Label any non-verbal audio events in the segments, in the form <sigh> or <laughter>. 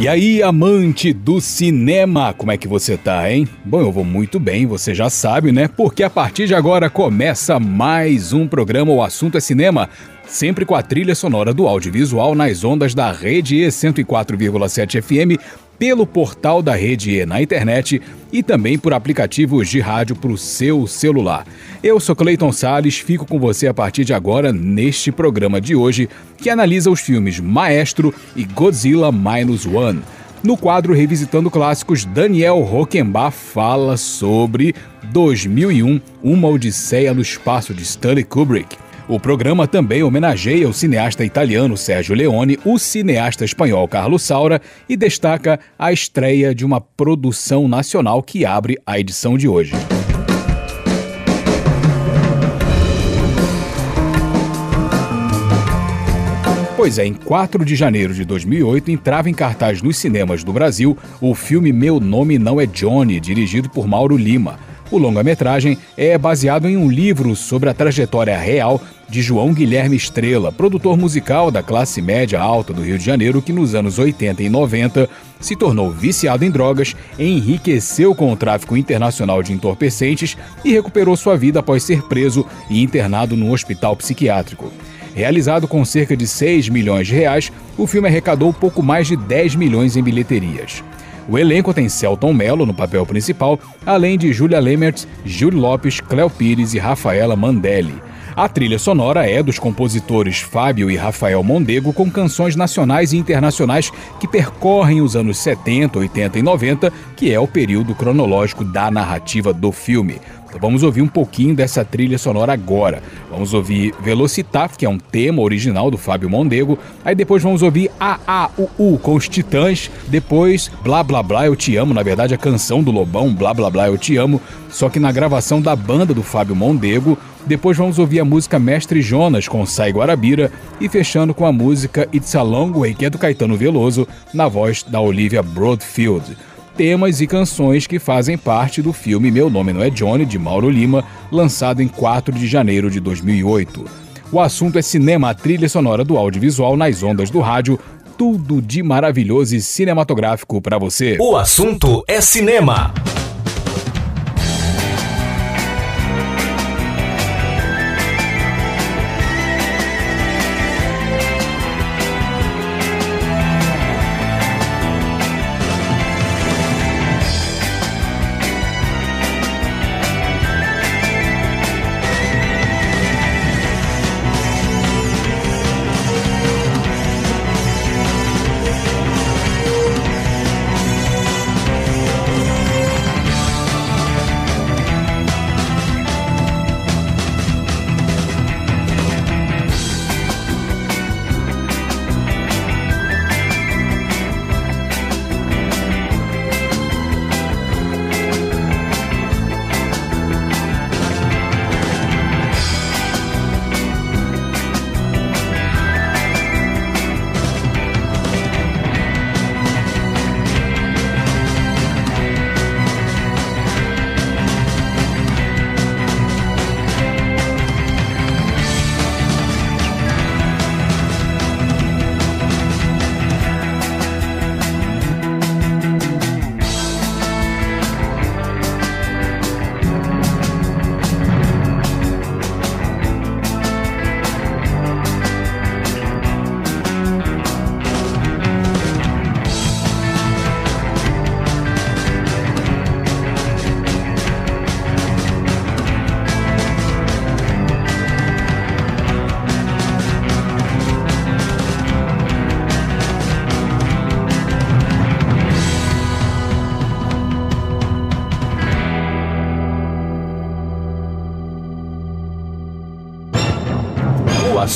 E aí, amante do cinema, como é que você tá, hein? Bom, eu vou muito bem, você já sabe, né? Porque a partir de agora começa mais um programa O Assunto é Cinema, sempre com a trilha sonora do audiovisual nas ondas da Rede E 104,7 FM pelo portal da Rede E na internet e também por aplicativos de rádio para o seu celular. Eu sou Clayton Sales, fico com você a partir de agora neste programa de hoje que analisa os filmes Maestro e Godzilla Minus One. No quadro Revisitando Clássicos, Daniel Rockenbach fala sobre 2001, Uma Odisseia no Espaço de Stanley Kubrick. O programa também homenageia o cineasta italiano Sérgio Leone, o cineasta espanhol Carlos Saura e destaca a estreia de uma produção nacional que abre a edição de hoje. Pois é, em 4 de janeiro de 2008 entrava em cartaz nos cinemas do Brasil o filme Meu Nome Não é Johnny, dirigido por Mauro Lima. O longa-metragem é baseado em um livro sobre a trajetória real de João Guilherme Estrela, produtor musical da classe média alta do Rio de Janeiro, que nos anos 80 e 90 se tornou viciado em drogas, enriqueceu com o tráfico internacional de entorpecentes e recuperou sua vida após ser preso e internado num hospital psiquiátrico. Realizado com cerca de 6 milhões de reais, o filme arrecadou pouco mais de 10 milhões em bilheterias. O elenco tem Celton Mello no papel principal, além de Julia Lemert, Júlio Lopes, Cléo Pires e Rafaela Mandelli. A trilha sonora é dos compositores Fábio e Rafael Mondego, com canções nacionais e internacionais que percorrem os anos 70, 80 e 90, que é o período cronológico da narrativa do filme. Então vamos ouvir um pouquinho dessa trilha sonora agora. Vamos ouvir Velocitar, que é um tema original do Fábio Mondego. Aí depois vamos ouvir A A U U com os Titãs. Depois Blá Blá Blá Eu Te Amo, na verdade a canção do Lobão, Blá Blá Blá Eu Te Amo, só que na gravação da banda do Fábio Mondego. Depois vamos ouvir a música Mestre Jonas com Sai Guarabira e fechando com a música It's a Long Way, que é do Caetano Veloso, na voz da Olivia Broadfield temas e canções que fazem parte do filme Meu Nome Não É Johnny, de Mauro Lima, lançado em 4 de janeiro de 2008. O assunto é cinema, a trilha sonora do audiovisual nas ondas do rádio, tudo de maravilhoso e cinematográfico para você. O assunto é cinema.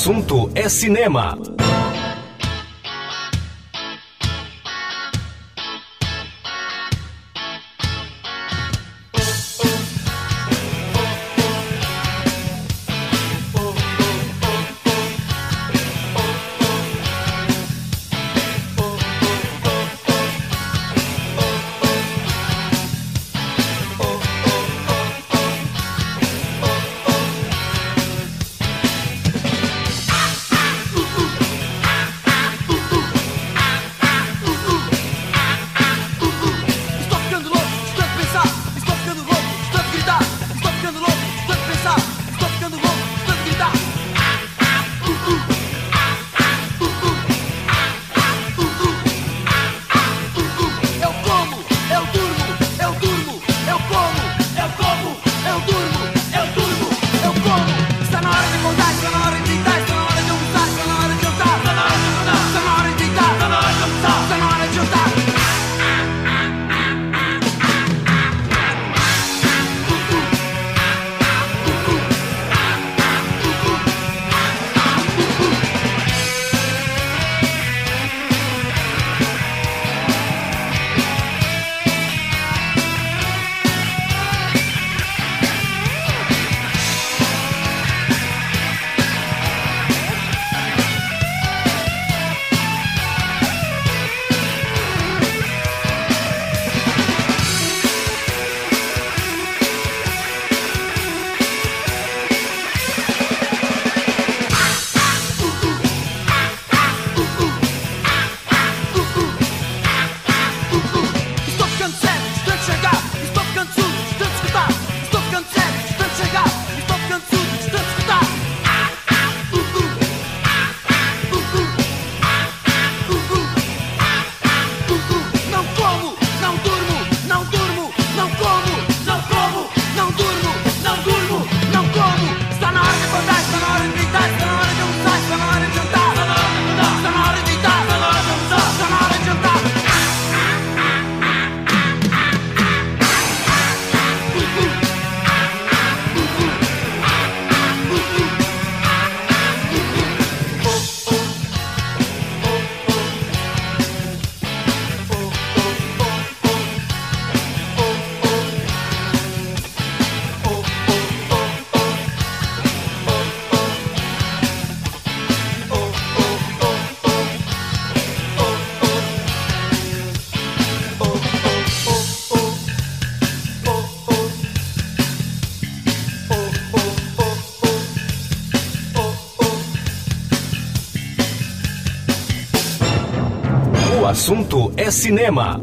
Assunto é cinema. Assunto é cinema.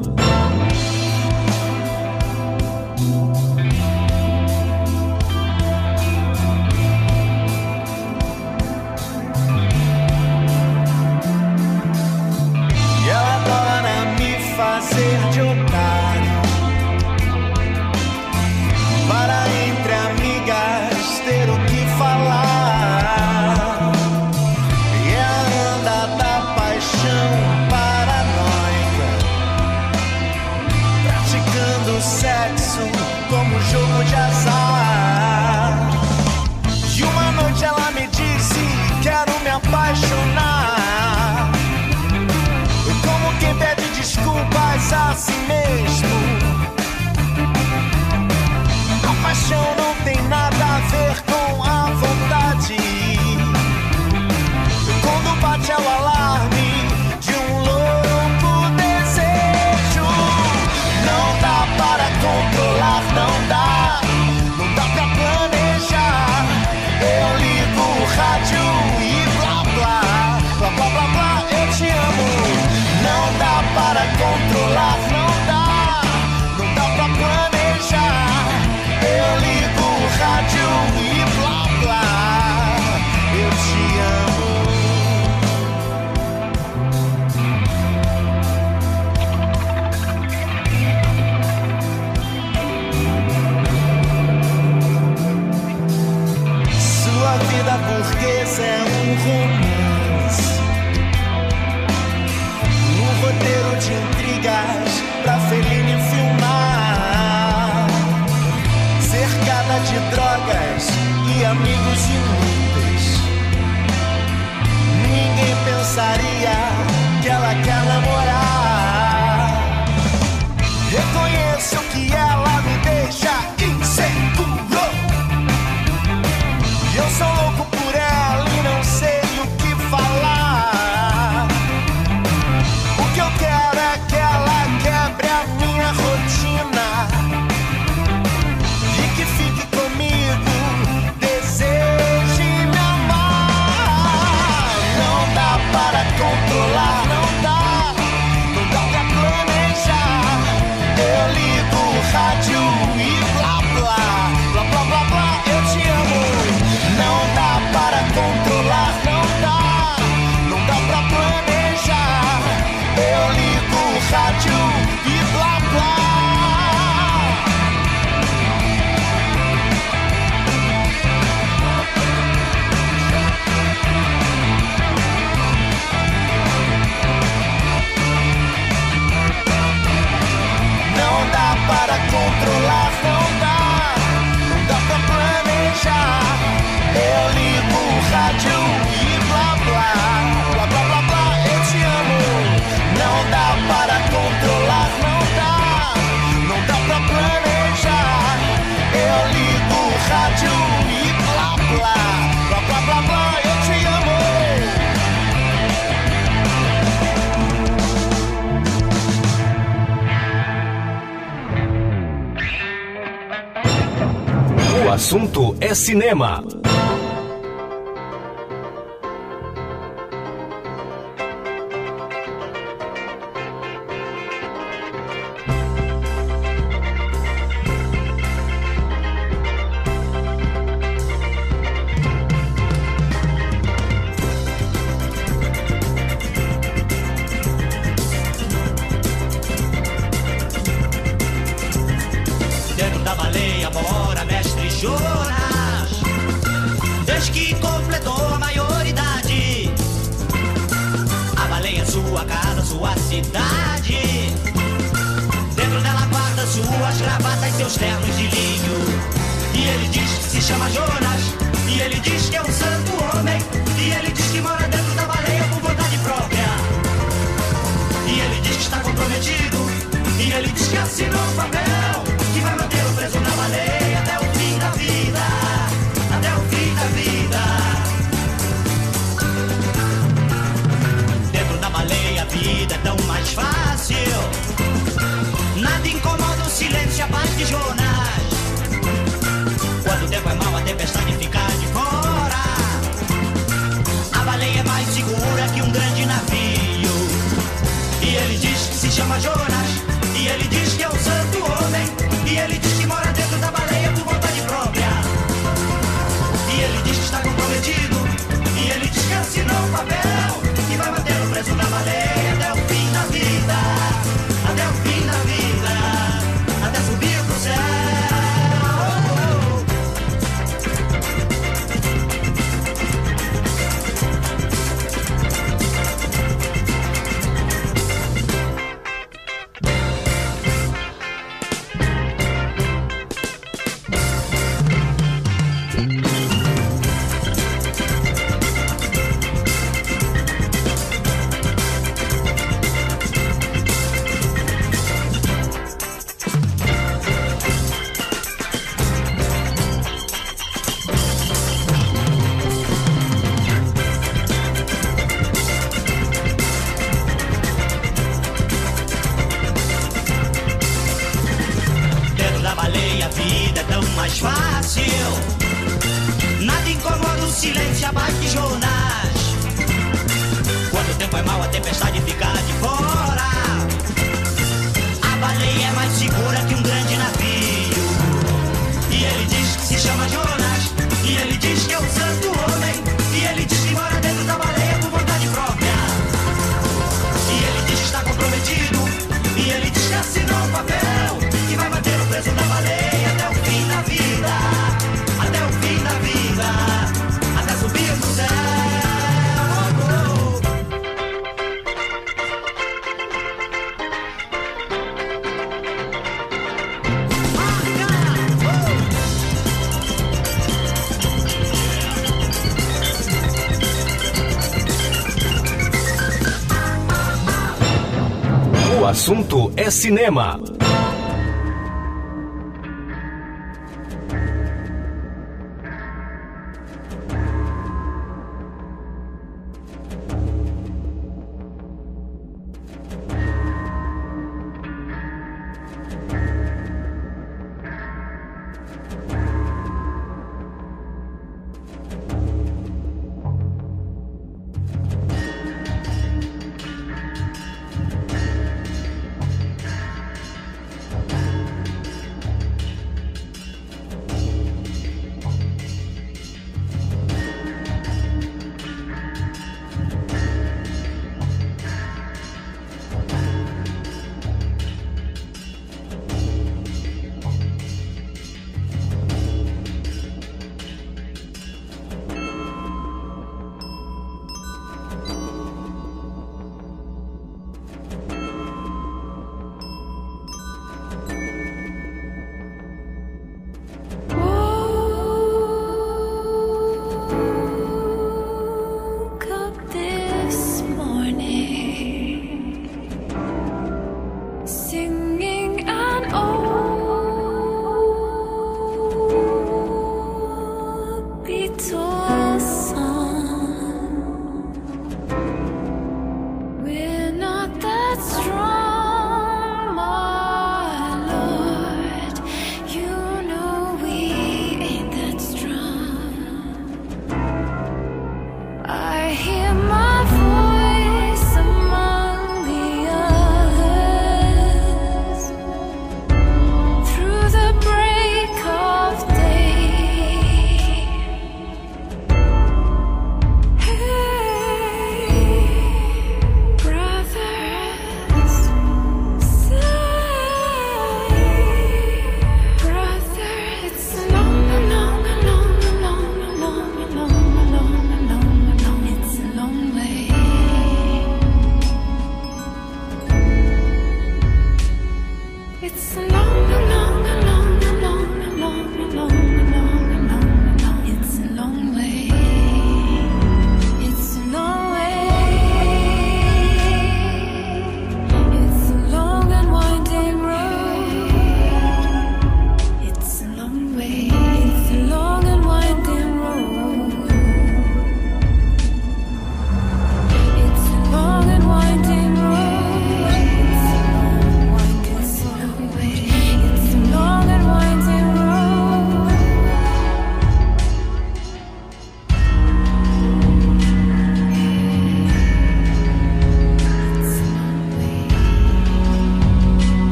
Assunto é cinema. Cinema.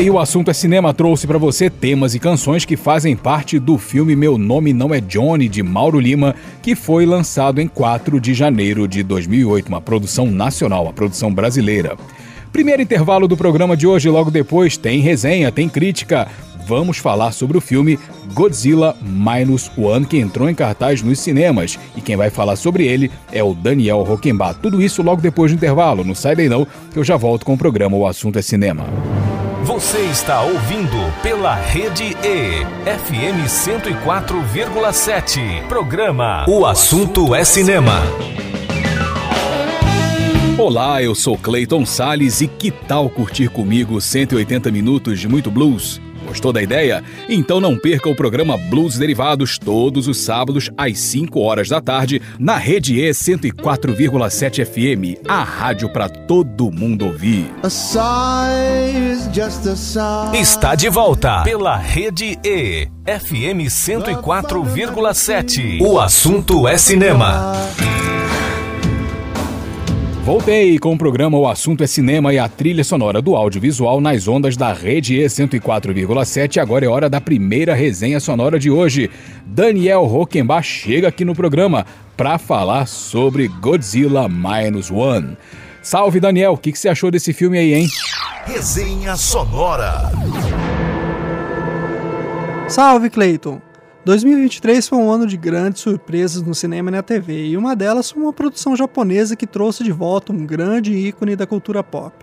Daí o assunto é cinema trouxe pra você temas e canções que fazem parte do filme Meu Nome Não É Johnny de Mauro Lima, que foi lançado em 4 de janeiro de 2008, uma produção nacional, uma produção brasileira. Primeiro intervalo do programa de hoje, logo depois tem resenha, tem crítica. Vamos falar sobre o filme Godzilla Minus One, que entrou em cartaz nos cinemas. E quem vai falar sobre ele é o Daniel Roquembar. Tudo isso logo depois do intervalo. Não sai daí não, que eu já volto com o programa O Assunto é Cinema. Você está ouvindo pela Rede E, FM 104,7. Programa O Assunto é Cinema. Olá, eu sou Clayton Sales e que tal curtir comigo 180 minutos de muito blues? Gostou da ideia? Então não perca o programa Blues Derivados todos os sábados às 5 horas da tarde na Rede E 104,7 FM, a rádio para todo mundo ouvir. A sigh is just a sigh. Está de volta pela Rede E, FM 104,7. O assunto é cinema. Voltei com o programa O Assunto é Cinema e a trilha sonora do audiovisual nas ondas da Rede E 104,7. Agora é hora da primeira resenha sonora de hoje. Daniel Rockenbach chega aqui no programa para falar sobre Godzilla Minus One. Salve, Daniel. O que, que você achou desse filme aí, hein? Resenha sonora. Salve, Clayton! 2023 foi um ano de grandes surpresas no cinema e na TV, e uma delas foi uma produção japonesa que trouxe de volta um grande ícone da cultura pop.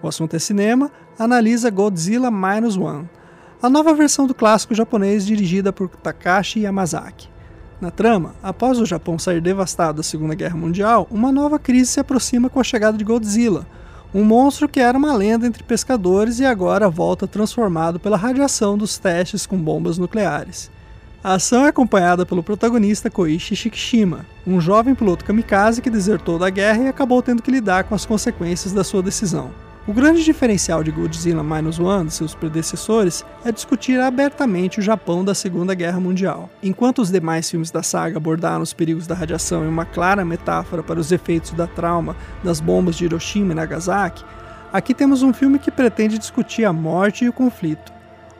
O assunto é cinema, analisa Godzilla Minus One, a nova versão do clássico japonês dirigida por Takashi Yamazaki. Na trama, após o Japão sair devastado da Segunda Guerra Mundial, uma nova crise se aproxima com a chegada de Godzilla, um monstro que era uma lenda entre pescadores e agora volta transformado pela radiação dos testes com bombas nucleares. A ação é acompanhada pelo protagonista Koichi Shikishima, um jovem piloto kamikaze que desertou da guerra e acabou tendo que lidar com as consequências da sua decisão. O grande diferencial de Godzilla Minus One e seus predecessores é discutir abertamente o Japão da Segunda Guerra Mundial. Enquanto os demais filmes da saga abordaram os perigos da radiação em uma clara metáfora para os efeitos da trauma das bombas de Hiroshima e Nagasaki, aqui temos um filme que pretende discutir a morte e o conflito.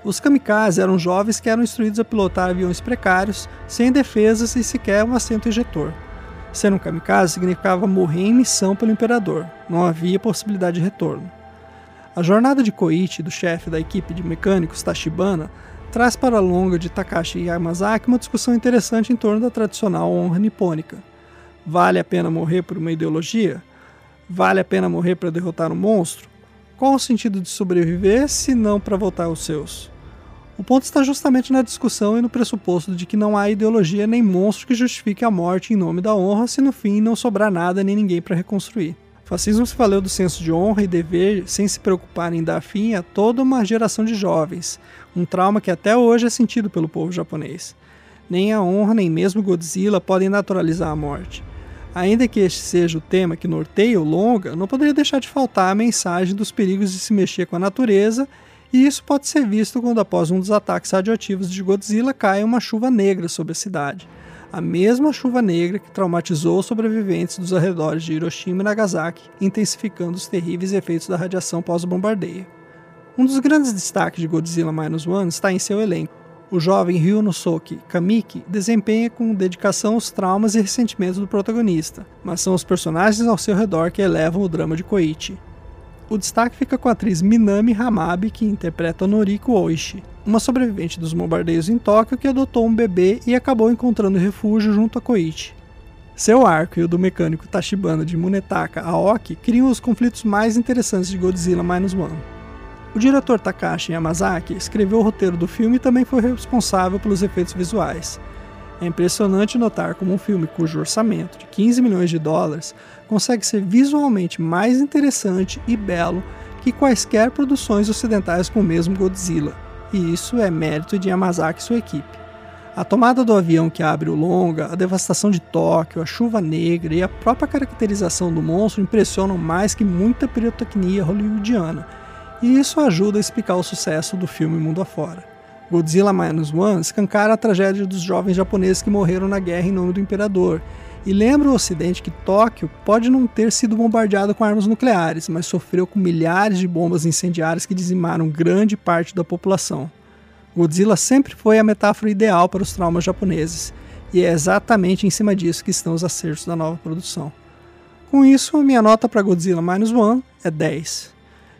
Os kamikazes eram jovens que eram instruídos a pilotar aviões precários, sem defesas e sequer um assento ejetor. Ser um kamikaze significava morrer em missão pelo imperador, não havia possibilidade de retorno. A jornada de Koichi, do chefe da equipe de mecânicos Tachibana, traz para a longa de Takashi Yamazaki uma discussão interessante em torno da tradicional honra nipônica. Vale a pena morrer por uma ideologia? Vale a pena morrer para derrotar um monstro? Qual o sentido de sobreviver se não para voltar aos seus? O ponto está justamente na discussão e no pressuposto de que não há ideologia nem monstro que justifique a morte em nome da honra se no fim não sobrar nada nem ninguém para reconstruir. O fascismo se valeu do senso de honra e dever sem se preocupar em dar fim a toda uma geração de jovens, um trauma que até hoje é sentido pelo povo japonês. Nem a honra nem mesmo Godzilla podem naturalizar a morte. Ainda que este seja o tema que norteia o longa, não poderia deixar de faltar a mensagem dos perigos de se mexer com a natureza, e isso pode ser visto quando, após um dos ataques radioativos de Godzilla, cai uma chuva negra sobre a cidade. A mesma chuva negra que traumatizou os sobreviventes dos arredores de Hiroshima e Nagasaki, intensificando os terríveis efeitos da radiação pós-bombardeio. Um dos grandes destaques de Godzilla Minus One está em seu elenco. O jovem Ryunosuke Kamiki desempenha com dedicação os traumas e ressentimentos do protagonista, mas são os personagens ao seu redor que elevam o drama de Koichi. O destaque fica com a atriz Minami Hamabe, que interpreta Noriko Oishi, uma sobrevivente dos bombardeios em Tóquio que adotou um bebê e acabou encontrando refúgio junto a Koichi. Seu arco e o do mecânico Tachibana de Munetaka Aoki criam os conflitos mais interessantes de Godzilla Minus One. O diretor Takashi Yamazaki escreveu o roteiro do filme e também foi responsável pelos efeitos visuais. É impressionante notar como um filme cujo orçamento de 15 milhões de dólares consegue ser visualmente mais interessante e belo que quaisquer produções ocidentais com o mesmo Godzilla, e isso é mérito de Yamazaki e sua equipe. A tomada do avião que abre o longa, a devastação de Tóquio, a chuva negra e a própria caracterização do monstro impressionam mais que muita pirotecnia hollywoodiana, e isso ajuda a explicar o sucesso do filme mundo afora. Godzilla Minus One escancara a tragédia dos jovens japoneses que morreram na guerra em nome do imperador, e lembra o Ocidente que Tóquio pode não ter sido bombardeado com armas nucleares, mas sofreu com milhares de bombas incendiárias que dizimaram grande parte da população. Godzilla sempre foi a metáfora ideal para os traumas japoneses, e é exatamente em cima disso que estão os acertos da nova produção. Com isso, minha nota para Godzilla Minus One é 10.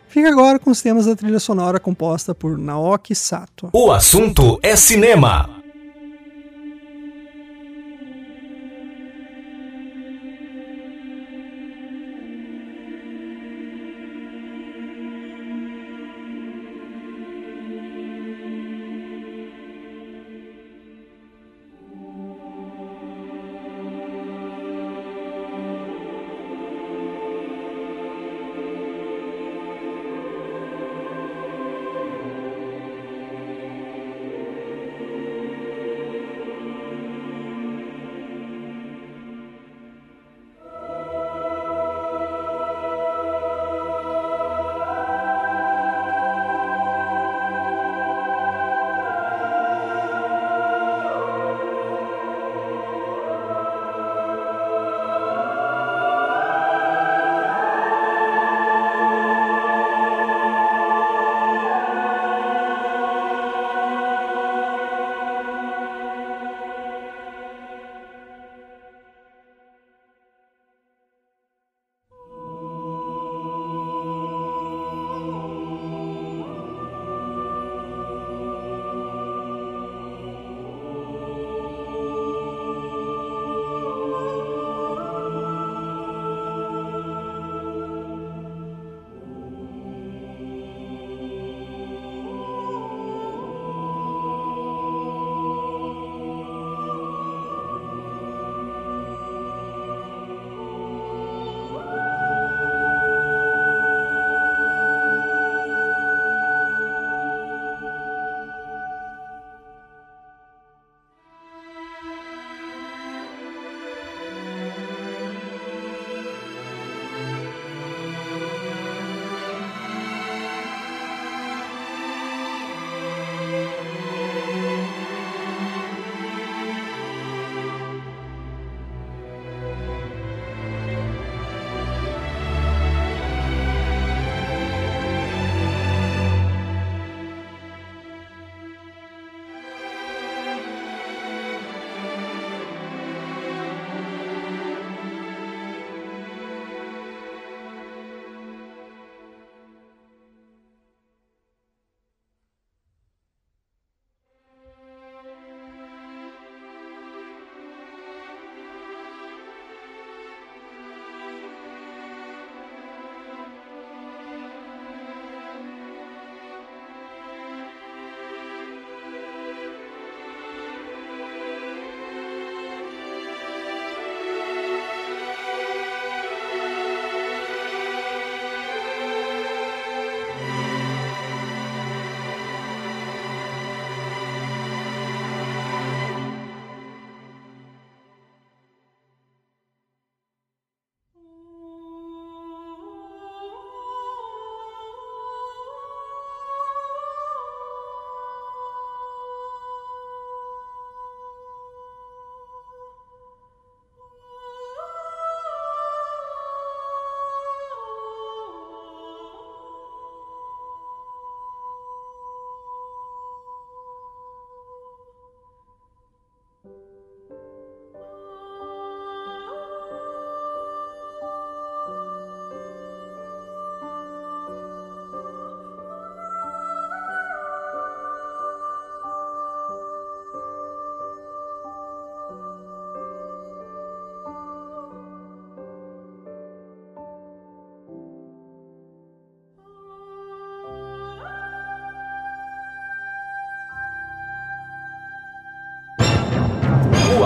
Fica agora com os temas da trilha sonora composta por Naoki Sato. O assunto é cinema.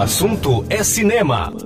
Assunto é cinema.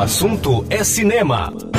Assunto é cinema.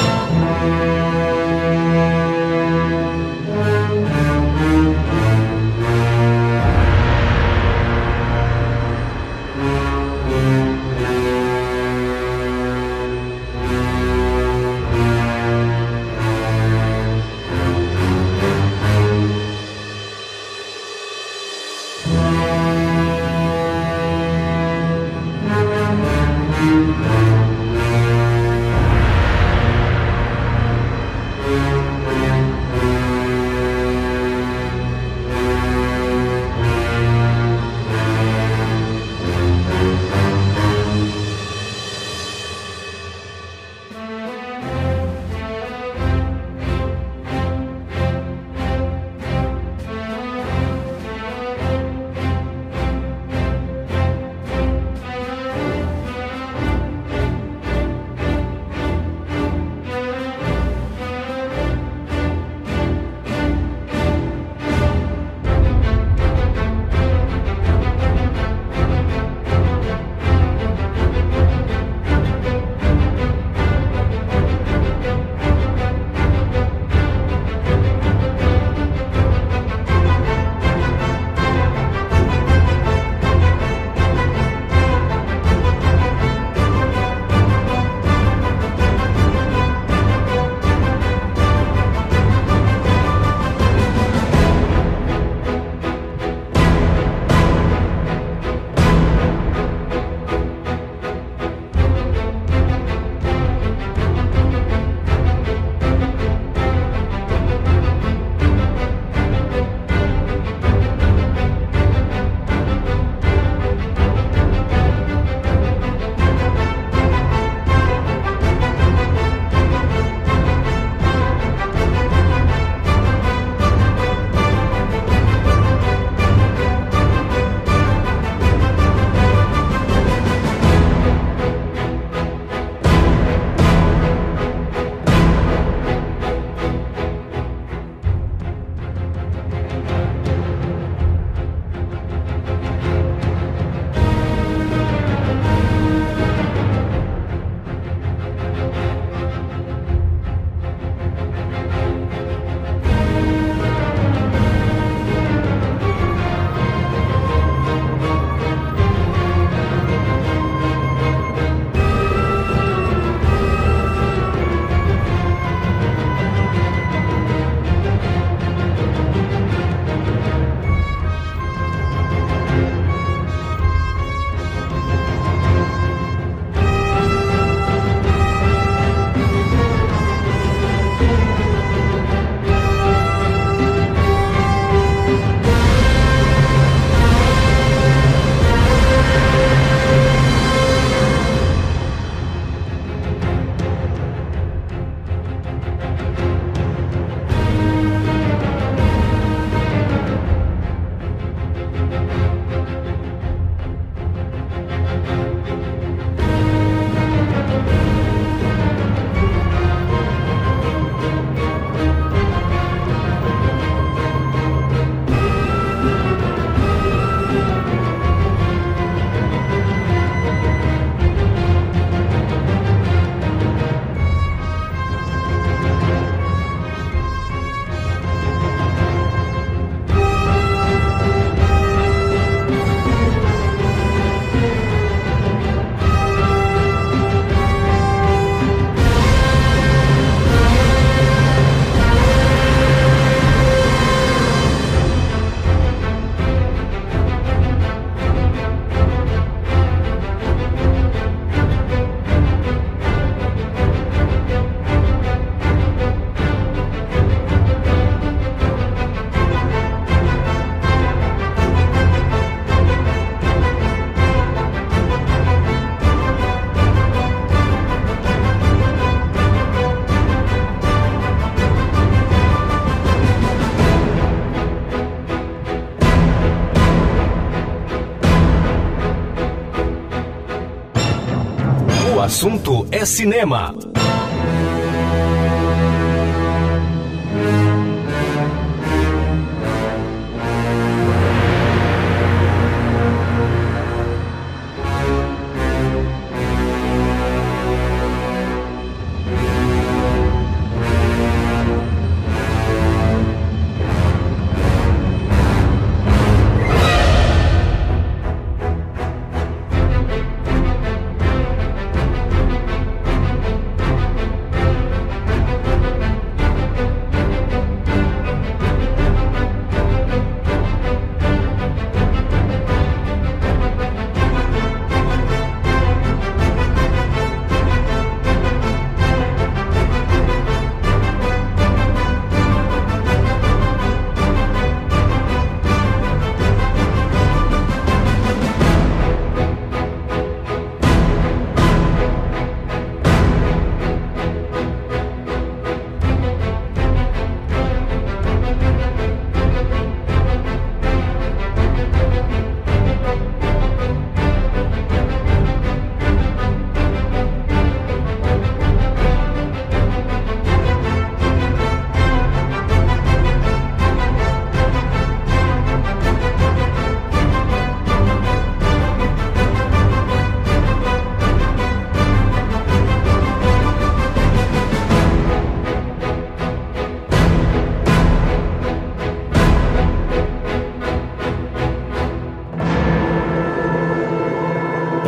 Assunto é cinema.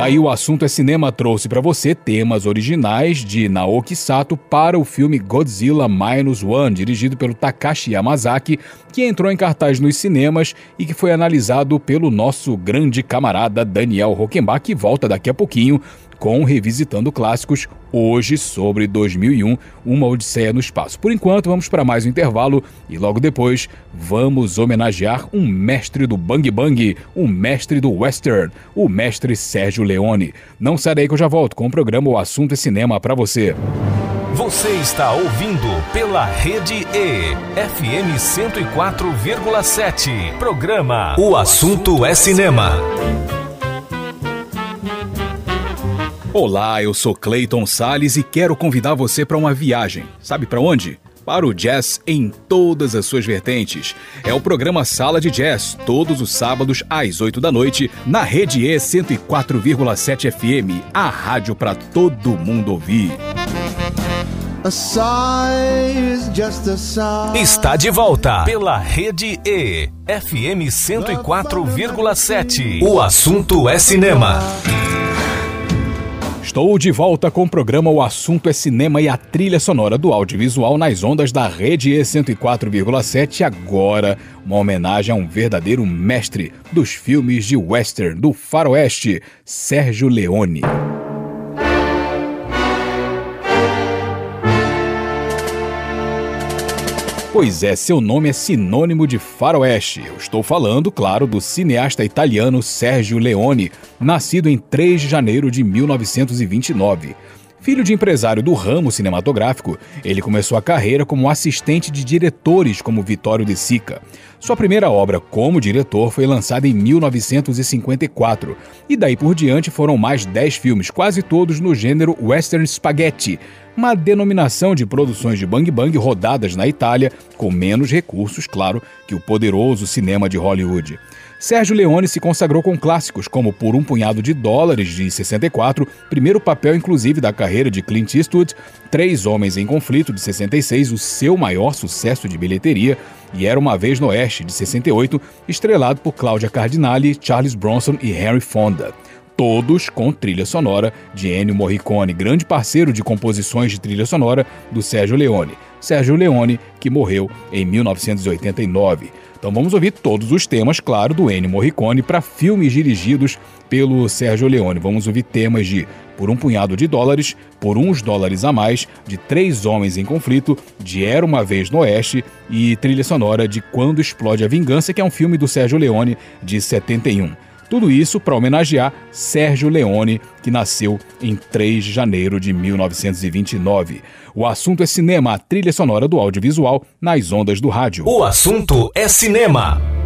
Daí o assunto é cinema trouxe para você temas originais de Naoki Sato para o filme Godzilla Minus One, dirigido pelo Takashi Yamazaki, que entrou em cartaz nos cinemas e que foi analisado pelo nosso grande camarada Daniel Rockenbach, que volta daqui a pouquinho com Revisitando Clássicos, hoje sobre 2001, Uma Odisseia no Espaço. Por enquanto, vamos para mais um intervalo e logo depois vamos homenagear um mestre do Bang Bang, um mestre do Western, o mestre Sérgio Leone. Não sai daí que eu já volto com o programa O Assunto é Cinema para você. Você está ouvindo pela Rede E, FM 104,7. Programa O Assunto é Cinema. Olá, eu sou Clayton Sales e quero convidar você para uma viagem. Sabe para onde? Para o jazz em todas as suas vertentes. É o programa Sala de Jazz, todos os sábados às 8 da noite, na Rede E 104,7 FM, a rádio para todo mundo ouvir. A sigh is just a sigh. Está de volta pela Rede E, FM 104,7. O assunto é cinema. Estou de volta com o programa O Assunto é Cinema e a trilha sonora do audiovisual nas ondas da Rede E 104,7. Agora, uma homenagem a um verdadeiro mestre dos filmes de western do faroeste, Sérgio Leone. Pois é, seu nome é sinônimo de faroeste. Eu estou falando, claro, do cineasta italiano Sergio Leone, nascido em 3 de janeiro de 1929. Filho de empresário do ramo cinematográfico, ele começou a carreira como assistente de diretores como Vittorio De Sica. Sua primeira obra como diretor foi lançada em 1954, e daí por diante foram mais 10 filmes, quase todos no gênero western spaghetti, uma denominação de produções de bang bang rodadas na Itália, com menos recursos, claro, que o poderoso cinema de Hollywood. Sérgio Leone se consagrou com clássicos como Por um Punhado de Dólares, de 64, primeiro papel inclusive da carreira de Clint Eastwood, Três Homens em Conflito, de 66, o seu maior sucesso de bilheteria, e Era Uma Vez no Oeste, de 68, estrelado por Cláudia Cardinale, Charles Bronson e Henry Fonda todos com trilha sonora de Ennio Morricone, grande parceiro de composições de trilha sonora do Sérgio Leone. Sérgio Leone, que morreu em 1989. Então vamos ouvir todos os temas, claro, do Ennio Morricone para filmes dirigidos pelo Sérgio Leone. Vamos ouvir temas de Por um Punhado de Dólares, Por Uns Dólares a Mais, de Três Homens em Conflito, de Era Uma Vez no Oeste e trilha sonora de Quando Explode a Vingança, que é um filme do Sérgio Leone de 71. Tudo isso para homenagear Sérgio Leone, que nasceu em 3 de janeiro de 1929. O assunto é cinema, a trilha sonora do audiovisual nas ondas do rádio. O assunto é cinema.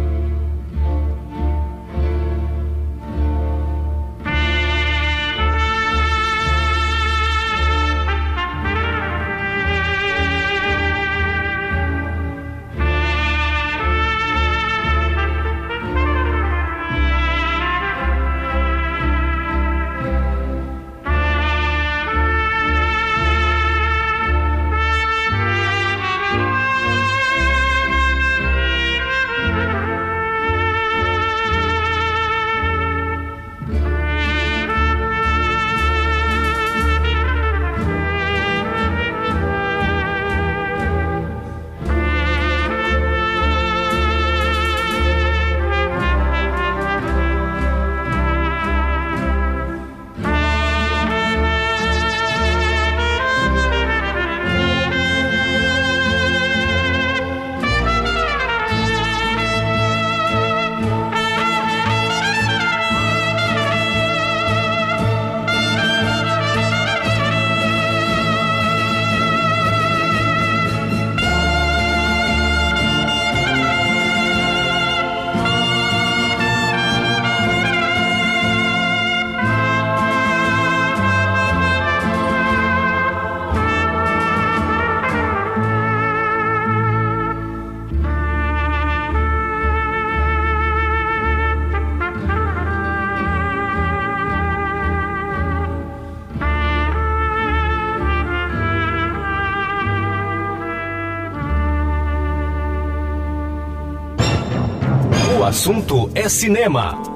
Assunto é cinema.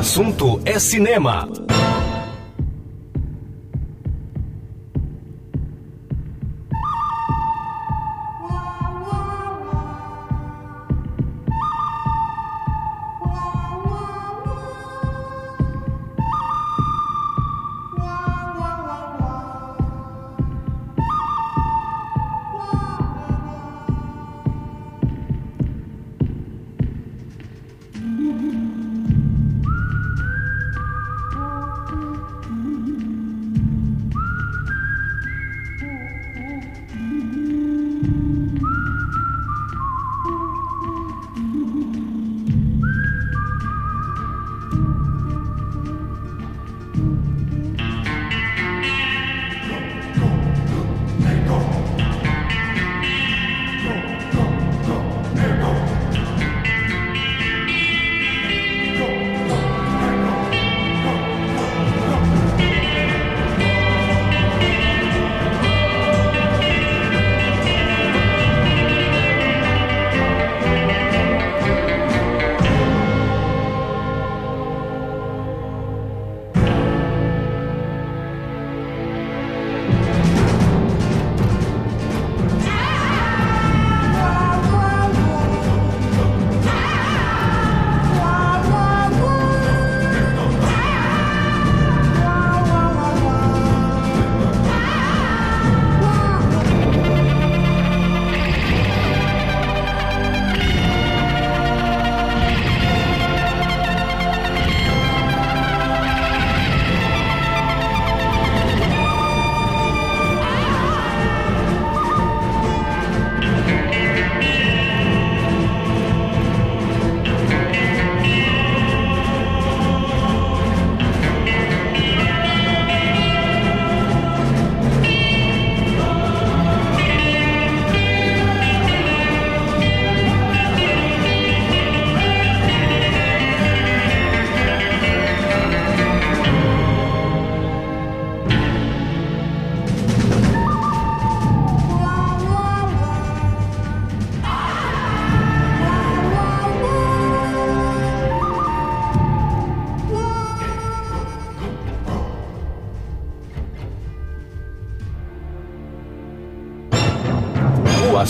Assunto é cinema.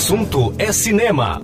Assunto é cinema.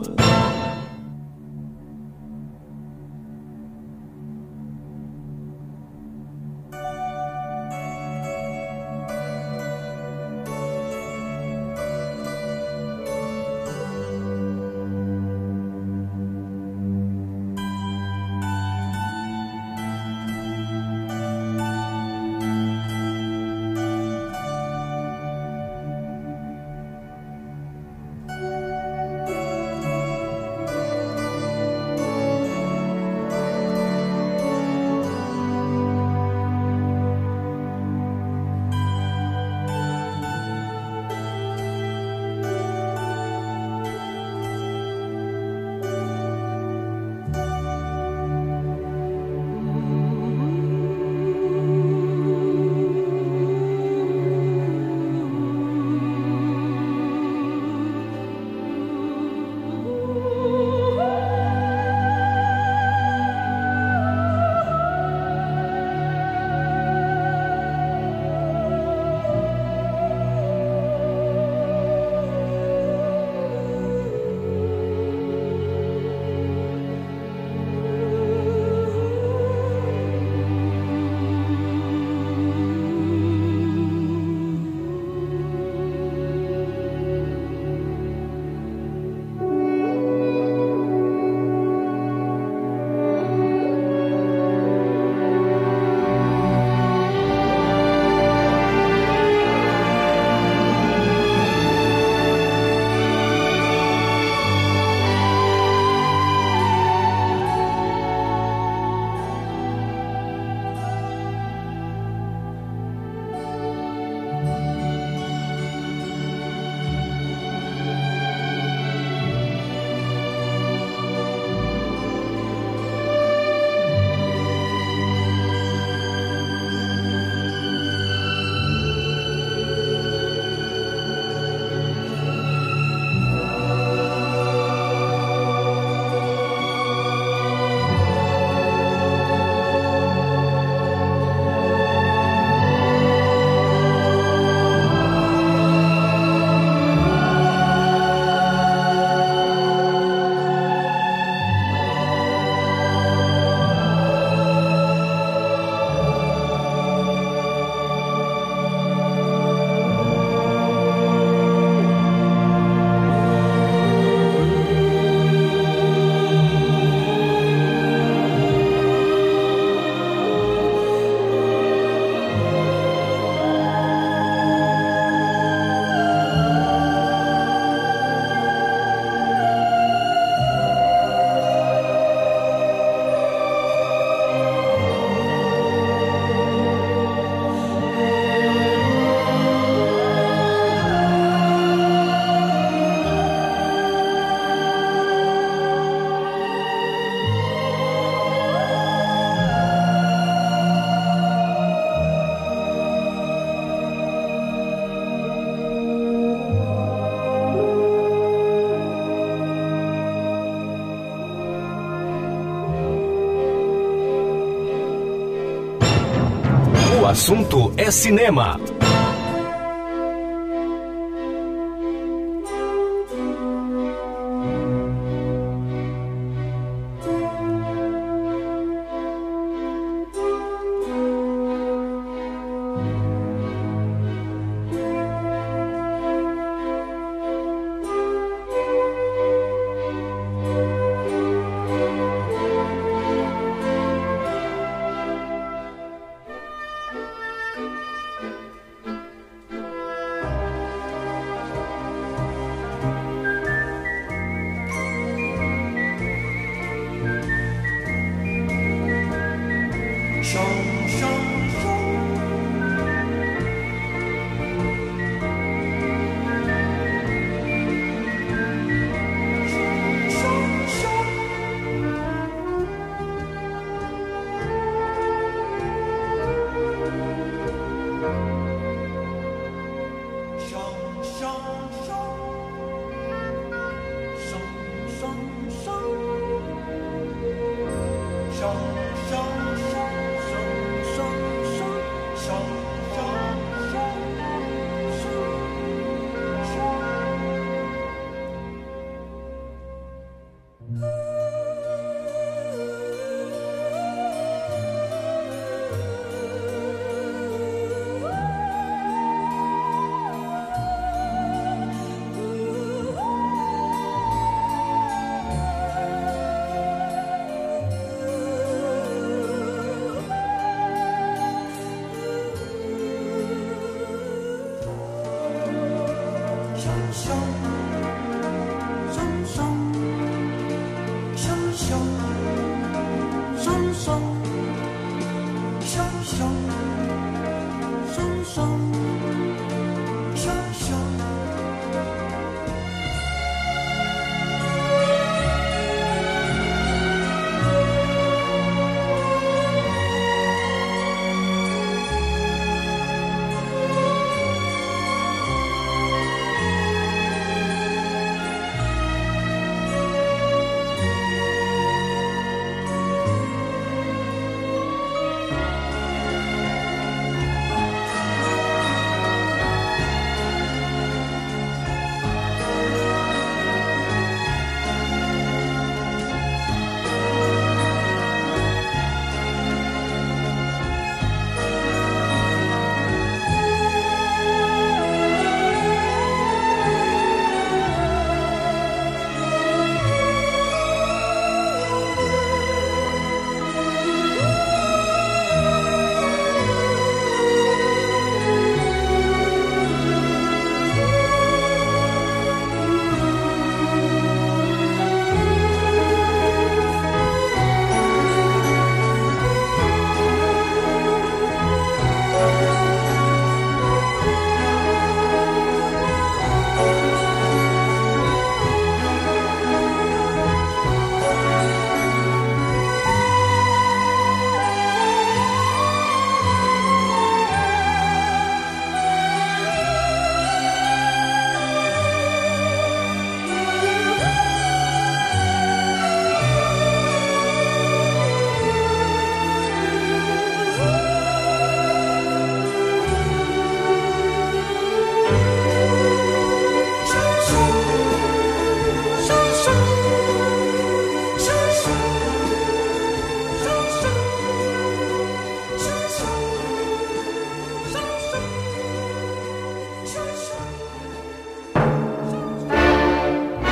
Assunto é cinema.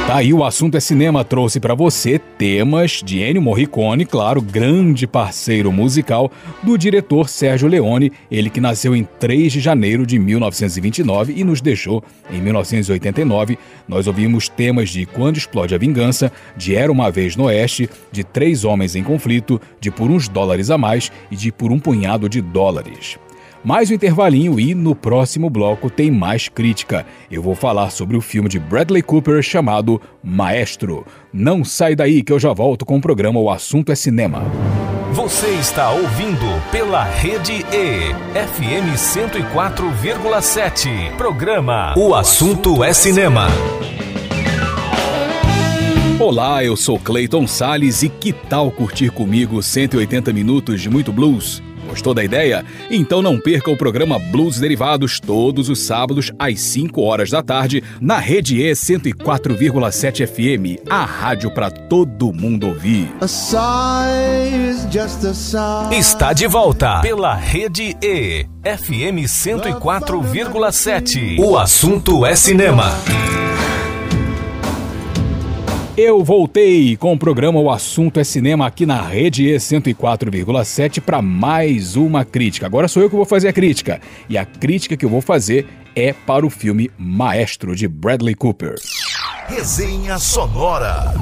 Tá aí o assunto é cinema trouxe para você temas de Ennio Morricone, claro, grande parceiro musical do diretor Sérgio Leone, ele que nasceu em 3 de janeiro de 1929 e nos deixou em 1989. Nós ouvimos temas de Quando Explode a Vingança, de Era uma vez no Oeste, de Três Homens em Conflito, de Por uns dólares a mais e de Por um punhado de dólares. Mais um intervalinho e no próximo bloco tem mais crítica. Eu vou falar sobre o filme de Bradley Cooper chamado Maestro. Não sai daí que eu já volto com o programa O Assunto é Cinema. Você está ouvindo pela Rede E, FM 104,7. Programa O Assunto é Cinema. Olá, eu sou Clayton Sales e que tal curtir comigo 180 minutos de muito blues? Gostou da ideia? Então não perca o programa Blues Derivados todos os sábados às 5 horas da tarde na Rede E 104,7 FM, a rádio para todo mundo ouvir. Está de volta pela Rede E, FM 104,7. O assunto é cinema. Eu voltei com o programa O Assunto é Cinema aqui na Rede E 104,7 para mais uma crítica. Agora sou eu que vou fazer a crítica. E a crítica que eu vou fazer é para o filme Maestro de Bradley Cooper. Resenha sonora.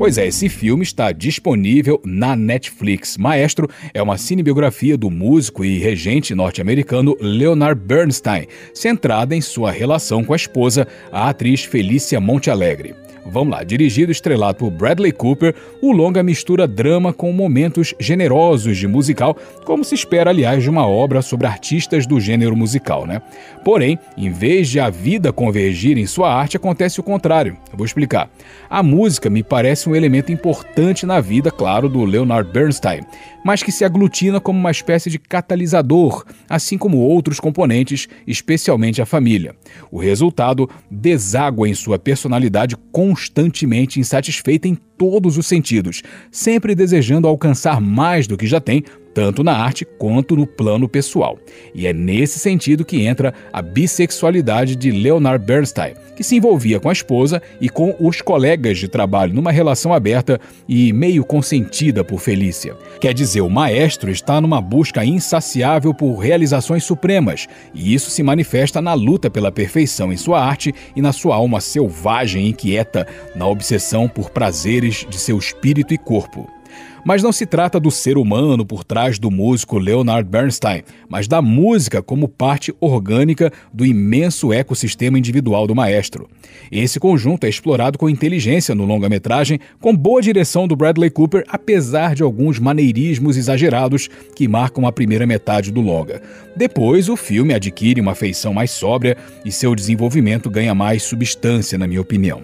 Pois é, esse filme está disponível na Netflix. Maestro é uma cinebiografia do músico e regente norte-americano Leonard Bernstein, centrada em sua relação com a esposa, a atriz Felícia Montealegre. Vamos lá, dirigido e estrelado por Bradley Cooper, o longa mistura drama com momentos generosos de musical, como se espera, aliás, de uma obra sobre artistas do gênero musical, né? Porém, em vez de a vida convergir em sua arte, acontece o contrário. Eu vou explicar. A música me parece um elemento importante na vida, claro, do Leonard Bernstein, mas que se aglutina como uma espécie de catalisador, assim como outros componentes, especialmente a família. O resultado deságua em sua personalidade constantemente insatisfeita em todos os sentidos, sempre desejando alcançar mais do que já tem, tanto na arte quanto no plano pessoal. E é nesse sentido que entra a bissexualidade de Leonard Bernstein, que se envolvia com a esposa e com os colegas de trabalho numa relação aberta e meio consentida por Felícia. Quer dizer, o maestro está numa busca insaciável por realizações supremas, e isso se manifesta na luta pela perfeição em sua arte e na sua alma selvagem e inquieta, na obsessão por prazeres de seu espírito e corpo. Mas não se trata do ser humano por trás do músico Leonard Bernstein, mas da música como parte orgânica do imenso ecossistema individual do maestro. Esse conjunto é explorado com inteligência no longa-metragem, com boa direção do Bradley Cooper, apesar de alguns maneirismos exagerados que marcam a primeira metade do longa. Depois, o filme adquire uma feição mais sóbria e seu desenvolvimento ganha mais substância, na minha opinião.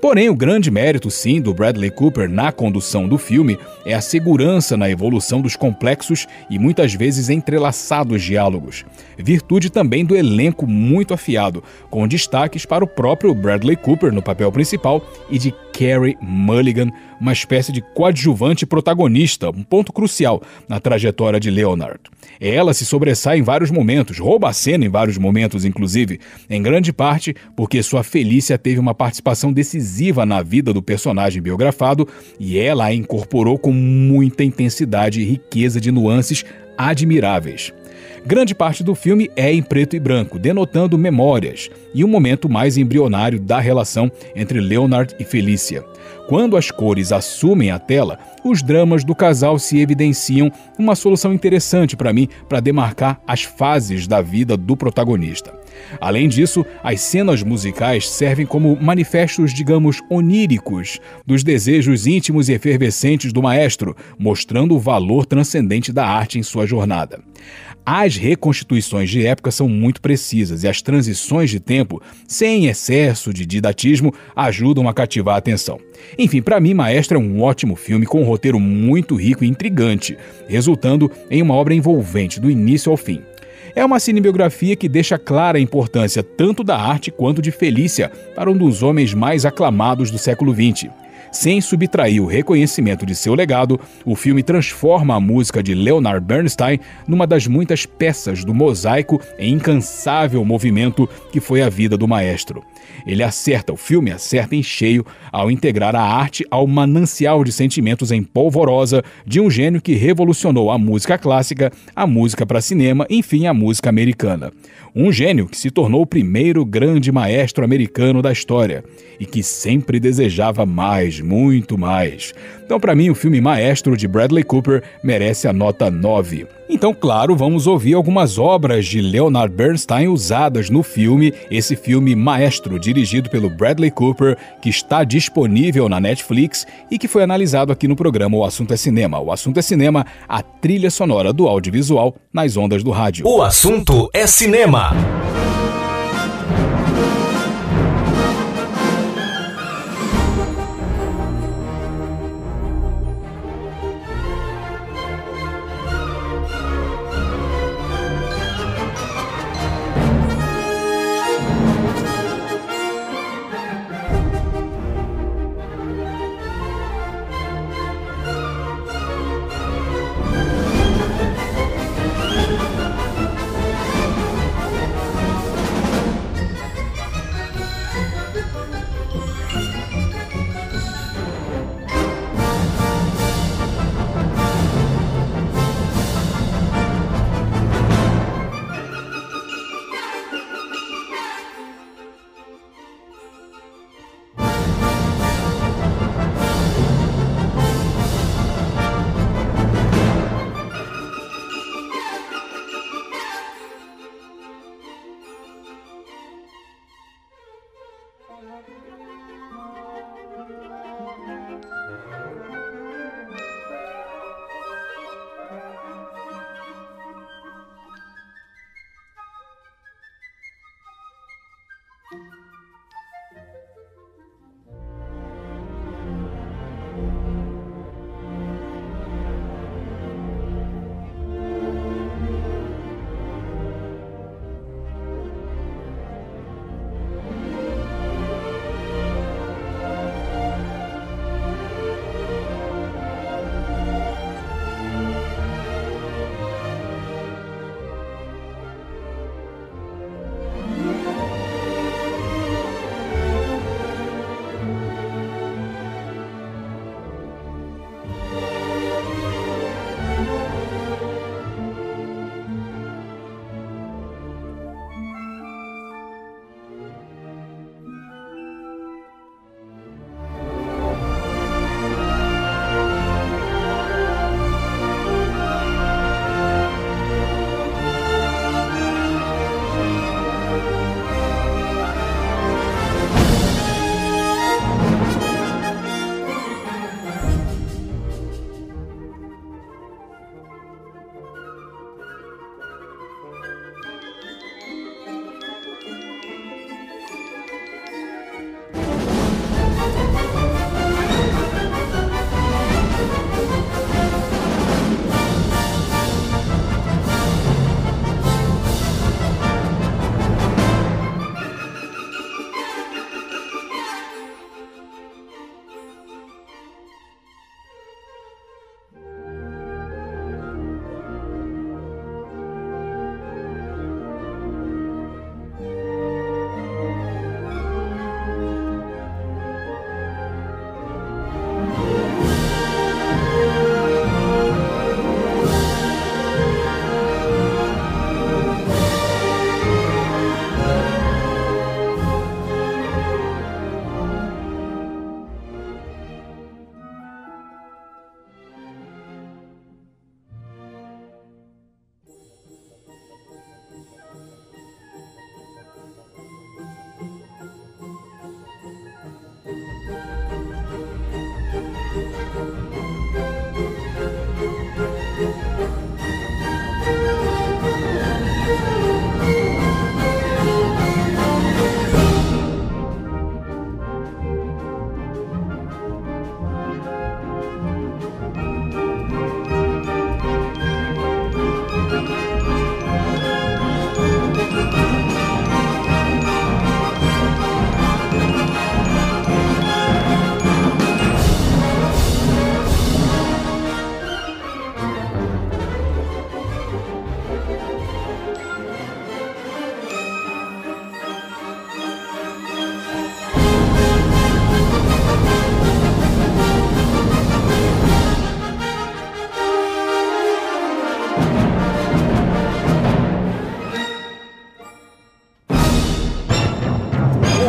Porém, o grande mérito, sim, do Bradley Cooper na condução do filme é a segurança na evolução dos complexos e muitas vezes entrelaçados diálogos. Virtude também do elenco muito afiado, com destaques para o próprio Bradley Cooper no papel principal e de Carey Mulligan, uma espécie de coadjuvante protagonista, um ponto crucial na trajetória de Leonard. Ela se sobressai em vários momentos, rouba a cena em vários momentos, inclusive, em grande parte porque sua Felícia teve uma participação decisiva na vida do personagem biografado e ela a incorporou com muita intensidade e riqueza de nuances admiráveis. Grande parte do filme é em preto e branco, denotando memórias e um momento mais embrionário da relação entre Leonard e Felícia. Quando as cores assumem a tela, os dramas do casal se evidenciam uma solução interessante para mim para demarcar as fases da vida do protagonista. Além disso, as cenas musicais servem como manifestos, digamos, oníricos dos desejos íntimos e efervescentes do maestro, mostrando o valor transcendente da arte em sua jornada. As reconstituições de época são muito precisas e as transições de tempo, sem excesso de didatismo, ajudam a cativar a atenção. Enfim, para mim, Maestro é um ótimo filme com um roteiro muito rico e intrigante, resultando em uma obra envolvente do início ao fim. É uma cinebiografia que deixa clara a importância tanto da arte quanto de Felícia para um dos homens mais aclamados do século XX. Sem subtrair o reconhecimento de seu legado, o filme transforma a música de Leonard Bernstein numa das muitas peças do mosaico em incansável movimento que foi a vida do maestro. Ele acerta, o filme acerta em cheio ao integrar a arte ao manancial de sentimentos em polvorosa de um gênio que revolucionou a música clássica, a música para cinema, enfim, a música americana. Um gênio que se tornou o primeiro grande maestro americano da história e que sempre desejava mais, muito mais. Então, para mim, o filme Maestro de Bradley Cooper merece a nota 9. Então, claro, vamos ouvir algumas obras de Leonard Bernstein usadas no filme, esse filme Maestro, dirigido pelo Bradley Cooper, que está disponível na Netflix e que foi analisado aqui no programa O Assunto é Cinema. O Assunto é Cinema, a trilha sonora do audiovisual nas ondas do rádio. O assunto é cinema.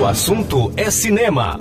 Assunto é cinema.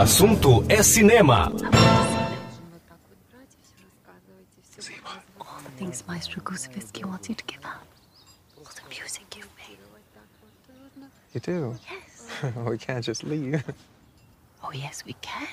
assunto é cinema. Things Maestro wants you to give up. You do? Yes. <laughs> we can't just leave. Oh, yes, we can.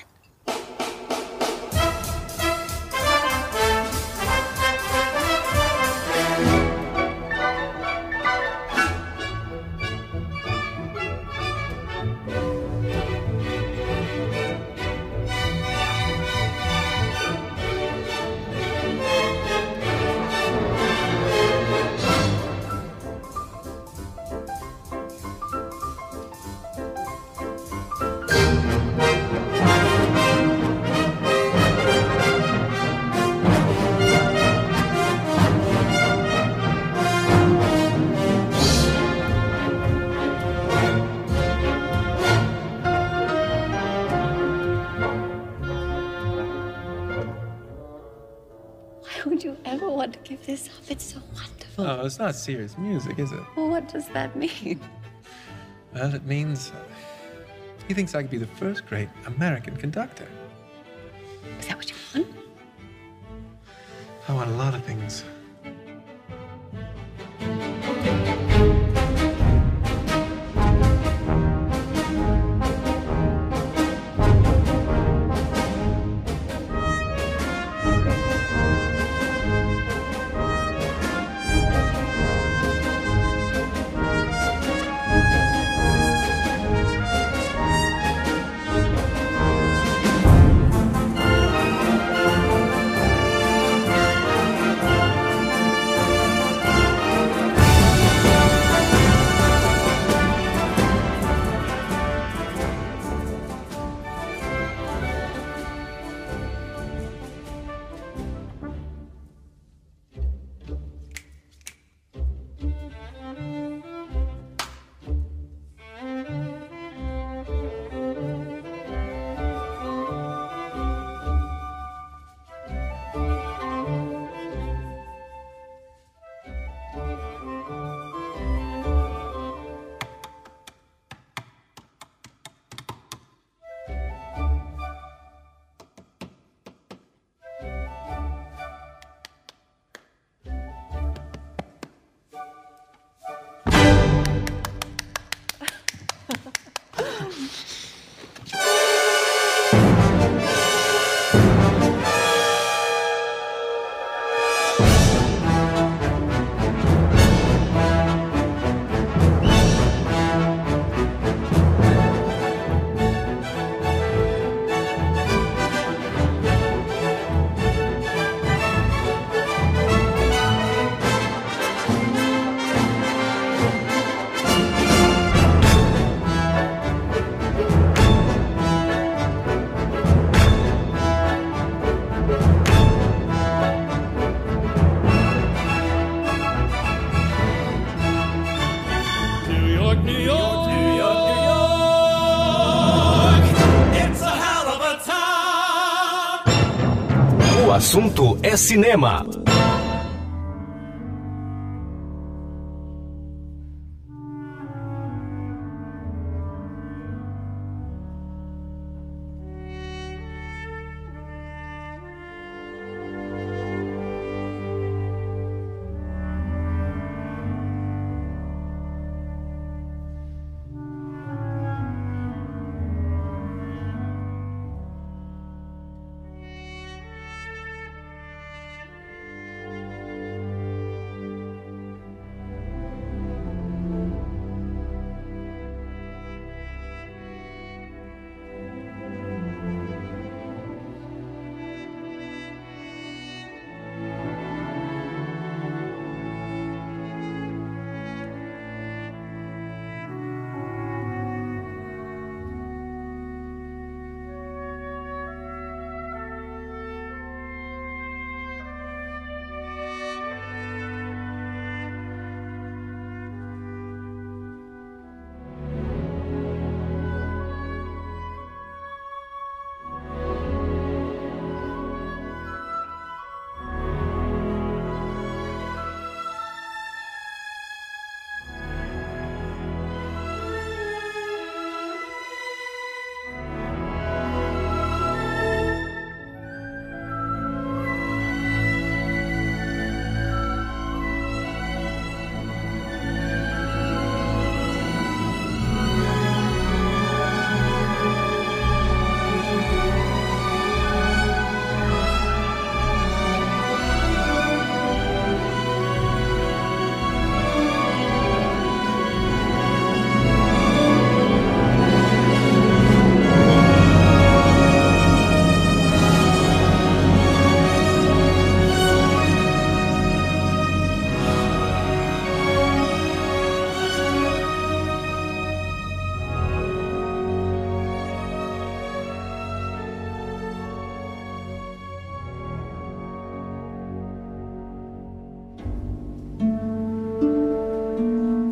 It's not serious music, is it? Well, what does that mean? Well, it means uh, he thinks I could be the first great American conductor. Is that what you want? I want a lot of things. Assunto é cinema.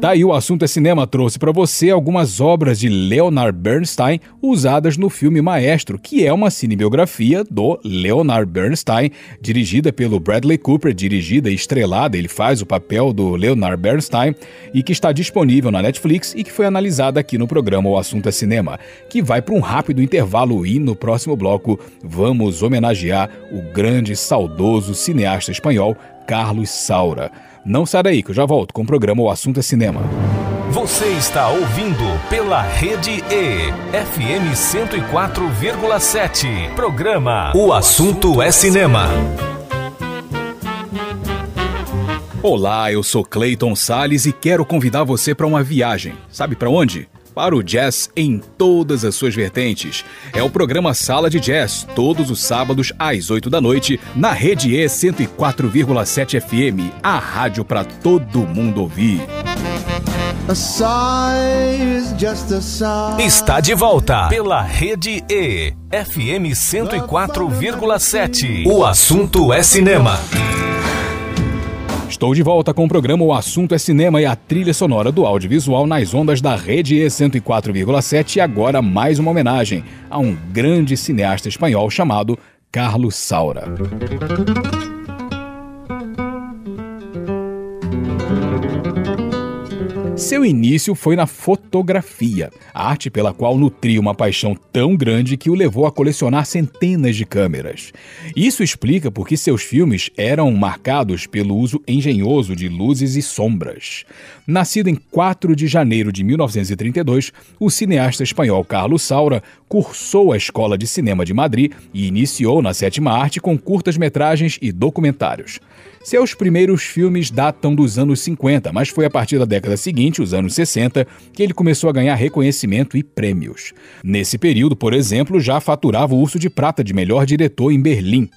Daí o assunto é cinema trouxe para você algumas obras de Leonard Bernstein usadas no filme Maestro, que é uma cinebiografia do Leonard Bernstein, dirigida pelo Bradley Cooper, dirigida e estrelada, ele faz o papel do Leonard Bernstein e que está disponível na Netflix e que foi analisada aqui no programa O Assunto é Cinema, que vai para um rápido intervalo e no próximo bloco vamos homenagear o grande saudoso cineasta espanhol Carlos Saura. Não sai daí que eu já volto com o programa O Assunto é Cinema. Você está ouvindo pela Rede E, FM 104,7. Programa O Assunto é Cinema. Olá, eu sou Clayton Sales e quero convidar você para uma viagem. Sabe para onde? Para o jazz em todas as suas vertentes. É o programa Sala de Jazz, todos os sábados às 8 da noite, na Rede E 104,7 FM, a rádio para todo mundo ouvir. A sigh is just a sigh. Está de volta pela Rede E, FM 104,7. O assunto é cinema. Estou de volta com o programa O Assunto é Cinema e a trilha sonora do audiovisual nas ondas da Rede E 104,7 e agora mais uma homenagem a um grande cineasta espanhol chamado Carlos Saura. Seu início foi na fotografia, arte pela qual nutria uma paixão tão grande que o levou a colecionar centenas de câmeras. Isso explica por que seus filmes eram marcados pelo uso engenhoso de luzes e sombras. Nascido em 4 de janeiro de 1932, o cineasta espanhol Carlos Saura cursou a Escola de Cinema de Madrid e iniciou na sétima arte com curtas-metragens e documentários. Seus primeiros filmes datam dos anos 50, mas foi a partir da década seguinte, os anos 60, que ele começou a ganhar reconhecimento e prêmios. Nesse período, por exemplo, já faturava o Urso de Prata de melhor diretor em Berlim.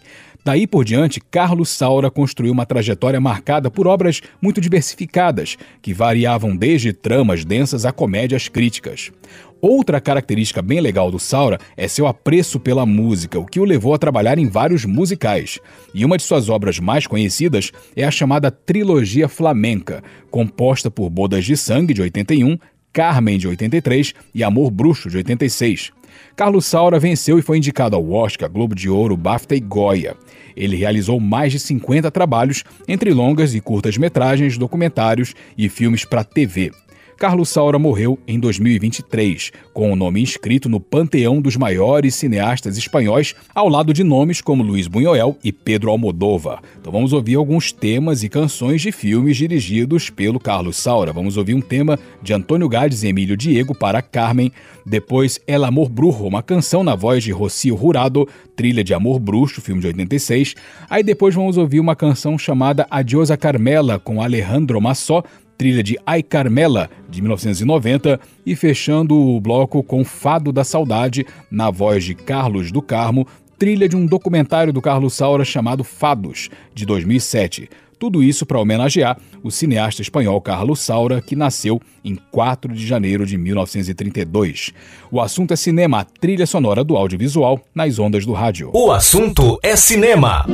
Daí por diante, Carlos Saura construiu uma trajetória marcada por obras muito diversificadas, que variavam desde tramas densas a comédias críticas. Outra característica bem legal do Saura é seu apreço pela música, o que o levou a trabalhar em vários musicais. E uma de suas obras mais conhecidas é a chamada Trilogia Flamenca, composta por Bodas de Sangue, de 81, Carmen, de 83 e Amor Bruxo, de 86. Carlos Saura venceu e foi indicado ao Oscar, Globo de Ouro, BAFTA e Goya. Ele realizou mais de 50 trabalhos, entre longas e curtas metragens, documentários e filmes para TV. Carlos Saura morreu em 2023, com o nome inscrito no panteão dos maiores cineastas espanhóis, ao lado de nomes como Luiz Buñuel e Pedro Almodóvar. Então vamos ouvir alguns temas e canções de filmes dirigidos pelo Carlos Saura. Vamos ouvir um tema de Antônio Gades e Emílio Diego para Carmen, depois El Amor Brujo, uma canção na voz de Rocio Jurado, trilha de Amor Bruxo, filme de 86. Aí depois vamos ouvir uma canção chamada Adiós a Carmela com Alejandro Massó, trilha de Ai Carmela, de 1990, e fechando o bloco com Fado da Saudade, na voz de Carlos do Carmo, trilha de um documentário do Carlos Saura chamado Fados, de 2007. Tudo isso para homenagear o cineasta espanhol Carlos Saura, que nasceu em 4 de janeiro de 1932. O assunto é cinema, a trilha sonora do audiovisual nas ondas do rádio. O assunto é cinema.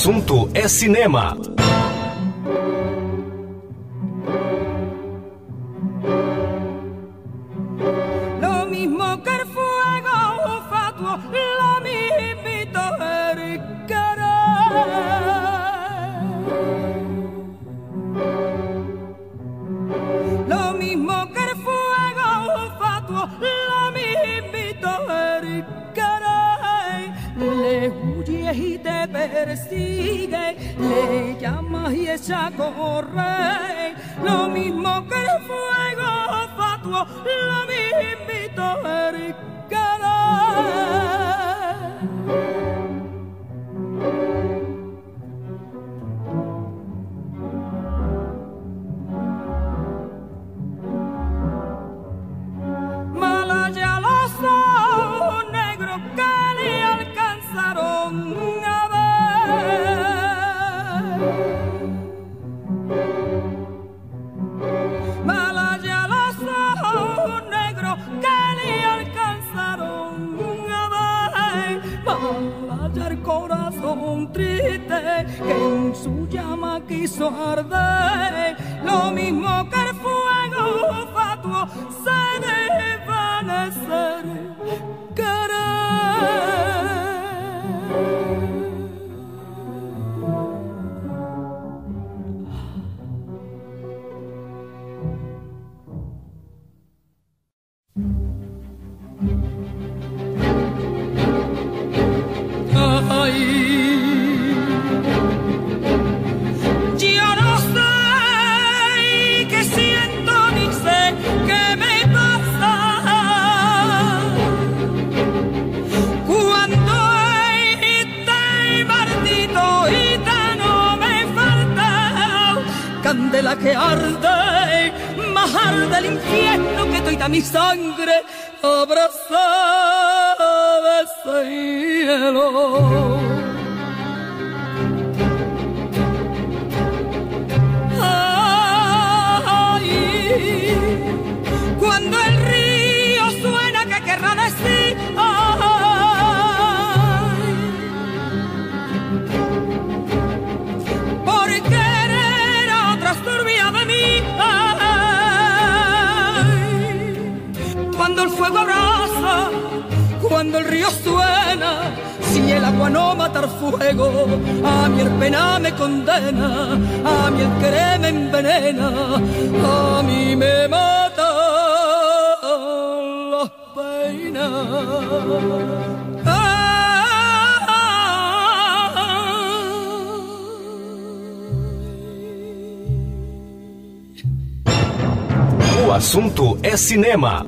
Assunto é cinema. Assunto é cinema.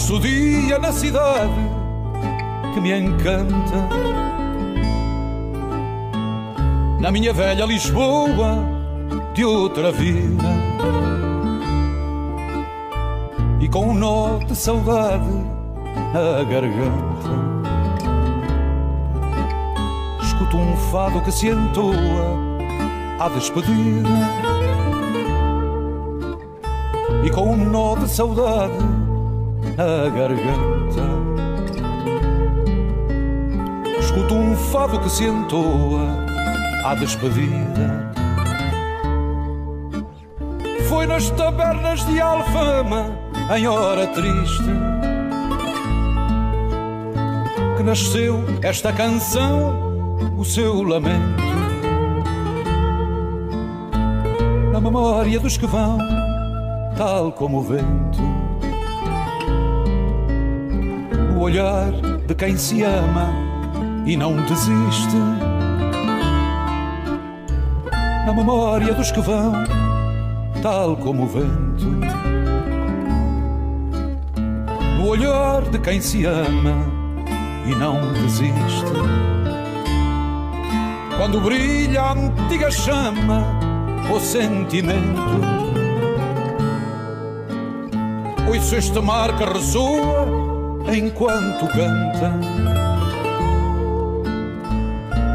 Nasce o dia na cidade que me encanta. Na minha velha Lisboa de outra vida. E com um nó de saudade na garganta. Escuto um fado que se entoa à despedida. E com um nó de saudade na garganta. Escuto um fado que se entoa à despedida. Foi nas tabernas de Alfama, em hora triste, que nasceu esta canção, o seu lamento. Na memória dos que vão, tal como o vento. Olhar de quem se ama e não desiste. Na memória dos que vão, tal como o vento. No olhar de quem se ama e não desiste. Quando brilha a antiga chama, o sentimento. Ouço este mar que ressoa enquanto canta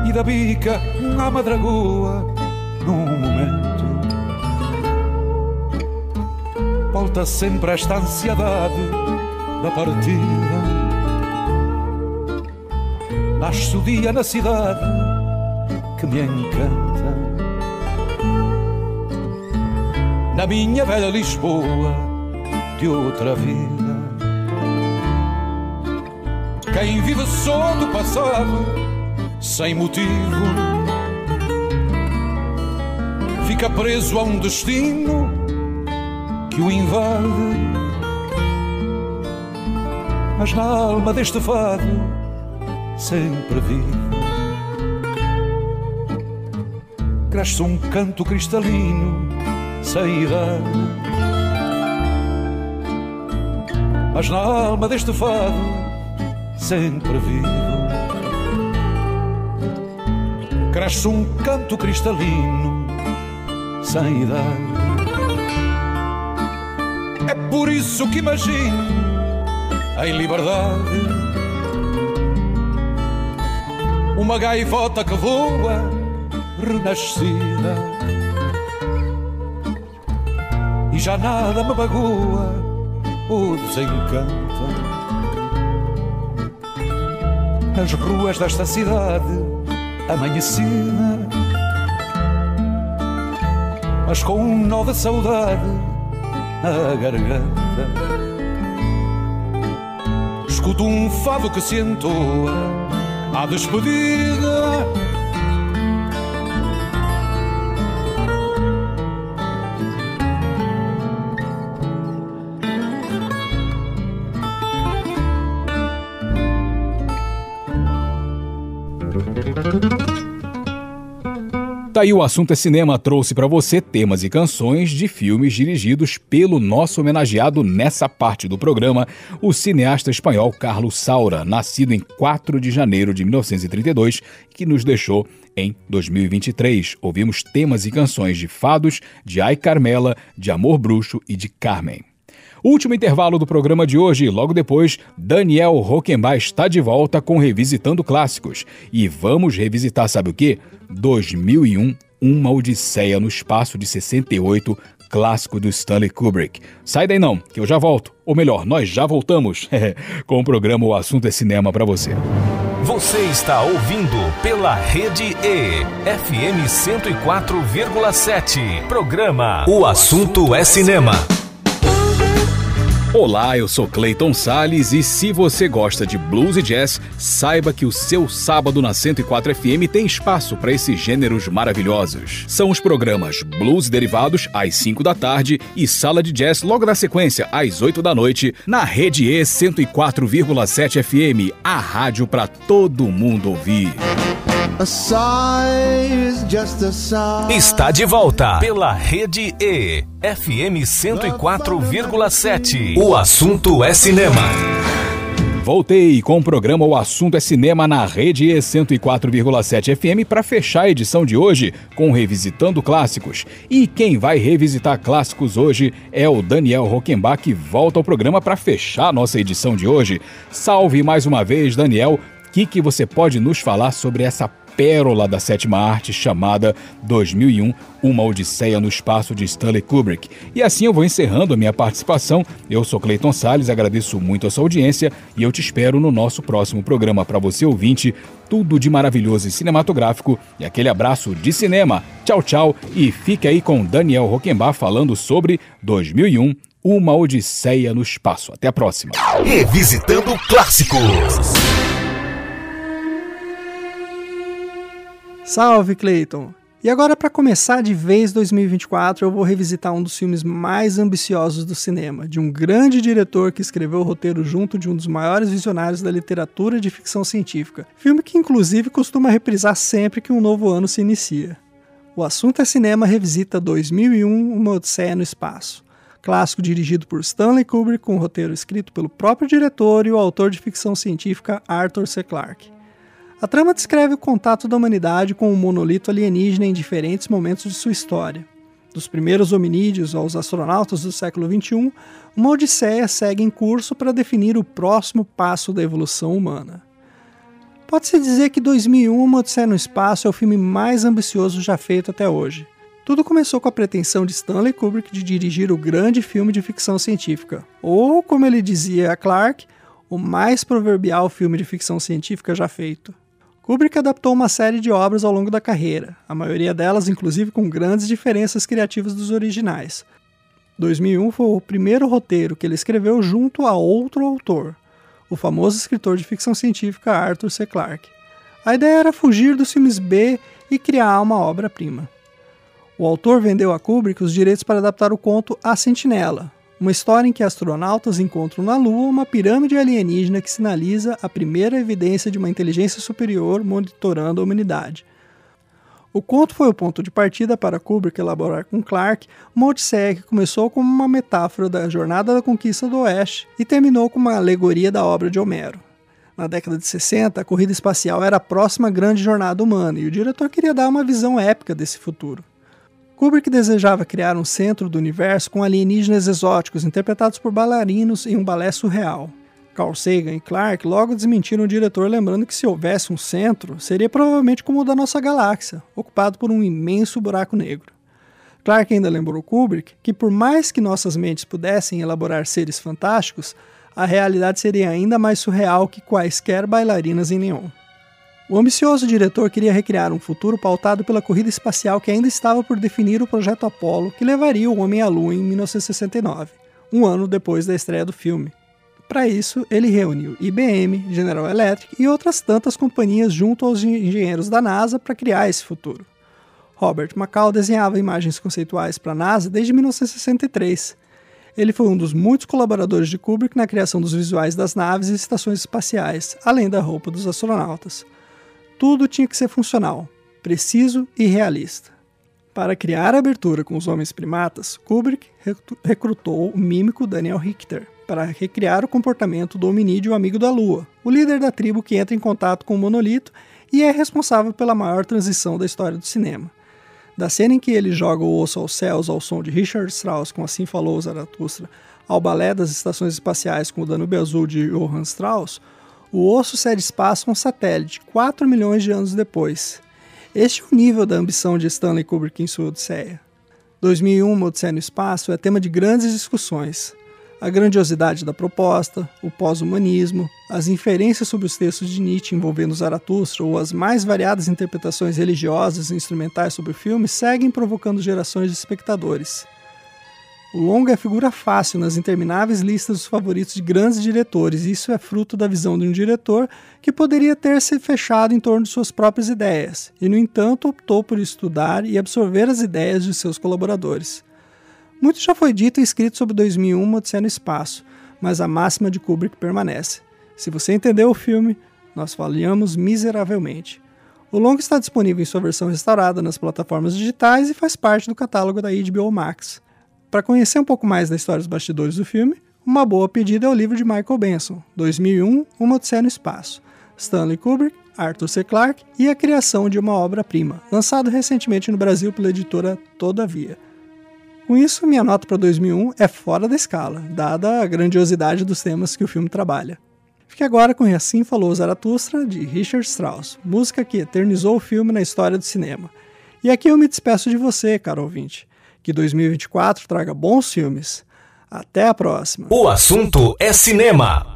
e da bica à madragoa num momento volta sempre esta ansiedade da partida. Nasce o dia na cidade que me encanta. Na minha velha Lisboa de outra vida quem vive só do passado, sem motivo, fica preso a um destino que o invade. Mas na alma deste fado, sempre vivo, cresce um canto cristalino, sem idade. Mas na alma deste fado, sempre vivo. Cresce um canto cristalino, sem idade. É por isso que imagino em liberdade uma gaivota que voa renascida e já nada me magoa ou desencanta. As ruas desta cidade amanhecida, mas com um nó de saudade na garganta. Escuto um fado que se entoa à despedida. Tá aí o assunto é cinema trouxe para você temas e canções de filmes dirigidos pelo nosso homenageado nessa parte do programa, o cineasta espanhol Carlos Saura, nascido em 4 de janeiro de 1932, que nos deixou em 2023. Ouvimos temas e canções de Fados, de Ai Carmela, de Amor Bruxo e de Carmen. Último intervalo do programa de hoje, logo depois, Daniel Roquembar está de volta com Revisitando Clássicos. E vamos revisitar, sabe o quê? 2001, Uma Odisseia no Espaço de 68, clássico do Stanley Kubrick. Sai daí não, que eu já volto. Ou melhor, nós já voltamos <laughs> com o programa O Assunto é Cinema para você. Você está ouvindo pela Rede E, FM 104,7. Programa O Assunto é Cinema. Olá, eu sou Clayton Sales e se você gosta de blues e jazz, saiba que o seu sábado na 104 FM tem espaço para esses gêneros maravilhosos. São os programas Blues Derivados às 5 da tarde e Sala de Jazz logo na sequência às 8 da noite na Rede E 104,7 FM, a rádio para todo mundo ouvir. Está de volta pela Rede E, FM 104,7. O assunto é cinema. Voltei com o programa O Assunto é Cinema na Rede E 104,7 FM para fechar a edição de hoje com Revisitando Clássicos. E quem vai revisitar clássicos hoje é o Daniel Rockenbach, que volta ao programa para fechar a nossa edição de hoje. Salve mais uma vez, Daniel. O que, que você pode nos falar sobre essa pérola da sétima arte chamada 2001, Uma Odisseia no Espaço de Stanley Kubrick. E assim eu vou encerrando a minha participação. Eu sou Clayton Sales, agradeço muito a sua audiência e eu te espero no nosso próximo programa para você ouvinte, tudo de maravilhoso e cinematográfico e aquele abraço de cinema. Tchau, tchau e fique aí com Daniel Rockenbach falando sobre 2001, Uma Odisseia no Espaço. Até a próxima. Revisitando Clássicos. Salve, Clayton! E agora, para começar de vez 2024, eu vou revisitar um dos filmes mais ambiciosos do cinema, de um grande diretor que escreveu o roteiro junto de um dos maiores visionários da literatura de ficção científica. Filme que, inclusive, costuma reprisar sempre que um novo ano se inicia. O assunto é cinema revisita 2001, Uma Odisseia no Espaço. Clássico dirigido por Stanley Kubrick, com um roteiro escrito pelo próprio diretor e o autor de ficção científica Arthur C. Clarke. A trama descreve o contato da humanidade com um monolito alienígena em diferentes momentos de sua história. Dos primeiros hominídeos aos astronautas do século XXI, uma odisseia segue em curso para definir o próximo passo da evolução humana. Pode-se dizer que 2001 Uma Odisseia no Espaço é o filme mais ambicioso já feito até hoje. Tudo começou com a pretensão de Stanley Kubrick de dirigir o grande filme de ficção científica, ou, como ele dizia a Clark, o mais proverbial filme de ficção científica já feito. Kubrick adaptou uma série de obras ao longo da carreira, a maioria delas inclusive com grandes diferenças criativas dos originais. 2001 foi o primeiro roteiro que ele escreveu junto a outro autor, o famoso escritor de ficção científica Arthur C. Clarke. A ideia era fugir dos filmes B e criar uma obra-prima. O autor vendeu a Kubrick os direitos para adaptar o conto A Sentinela, uma história em que astronautas encontram na Lua uma pirâmide alienígena que sinaliza a primeira evidência de uma inteligência superior monitorando a humanidade. O conto foi o ponto de partida para Kubrick elaborar com Clarke uma odisseia que começou como uma metáfora da jornada da conquista do Oeste e terminou com uma alegoria da obra de Homero. Na década de 60, a corrida espacial era a próxima grande jornada humana e o diretor queria dar uma visão épica desse futuro. Kubrick desejava criar um centro do universo com alienígenas exóticos interpretados por bailarinos em um balé surreal. Carl Sagan e Clarke logo desmentiram o diretor, lembrando que se houvesse um centro, seria provavelmente como o da nossa galáxia, ocupado por um imenso buraco negro. Clarke ainda lembrou Kubrick que, por mais que nossas mentes pudessem elaborar seres fantásticos, a realidade seria ainda mais surreal que quaisquer bailarinas em neon. O ambicioso diretor queria recriar um futuro pautado pela corrida espacial que ainda estava por definir o projeto Apollo, que levaria o homem à Lua em 1969, um ano depois da estreia do filme. Para isso, ele reuniu IBM, General Electric e outras tantas companhias junto aos engenheiros da NASA para criar esse futuro. Robert McCall desenhava imagens conceituais para a NASA desde 1963. Ele foi um dos muitos colaboradores de Kubrick na criação dos visuais das naves e estações espaciais, além da roupa dos astronautas. Tudo tinha que ser funcional. preciso e realista. Para criar a abertura com os homens primatas, Kubrick recru- recrutou o mímico Daniel Richter para recriar o comportamento do hominídeo amigo da Lua, o líder da tribo que entra em contato com o monolito e é responsável pela maior transição da história do cinema. Da cena em que ele joga o osso aos céus ao som de Richard Strauss com Assim Falou Zaratustra, ao balé das estações espaciais com o Danúbio Azul de Johann Strauss, o osso cede espaço a um satélite 4 milhões de anos depois. Este é o nível da ambição de Stanley Kubrick em sua Odisseia. 2001, Uma Odisseia no Espaço é tema de grandes discussões. A grandiosidade da proposta, o pós-humanismo, as inferências sobre os textos de Nietzsche envolvendo Zaratustra ou as mais variadas interpretações religiosas e instrumentais sobre o filme seguem provocando gerações de espectadores. O longa é figura fácil nas intermináveis listas dos favoritos de grandes diretores, e isso é fruto da visão de um diretor que poderia ter se fechado em torno de suas próprias ideias, e no entanto optou por estudar e absorver as ideias de seus colaboradores. Muito já foi dito e escrito sobre 2001 Uma Odisseia no Espaço, mas a máxima de Kubrick permanece. Se você entendeu o filme, nós falhamos miseravelmente. O longa está disponível em sua versão restaurada nas plataformas digitais e faz parte do catálogo da HBO Max. Para conhecer um pouco mais da história dos bastidores do filme, uma boa pedida é o livro de Michael Benson, 2001 Uma Odisseia no Espaço, Stanley Kubrick, Arthur C. Clarke e a criação de uma obra-prima, lançado recentemente no Brasil pela editora Todavia. Com isso, minha nota para 2001 é fora da escala, dada a grandiosidade dos temas que o filme trabalha. Fique agora com E Assim Falou Zaratustra, de Richard Strauss, música que eternizou o filme na história do cinema. E aqui eu me despeço de você, caro ouvinte. Que 2024 traga bons filmes. Até a próxima. O assunto é cinema.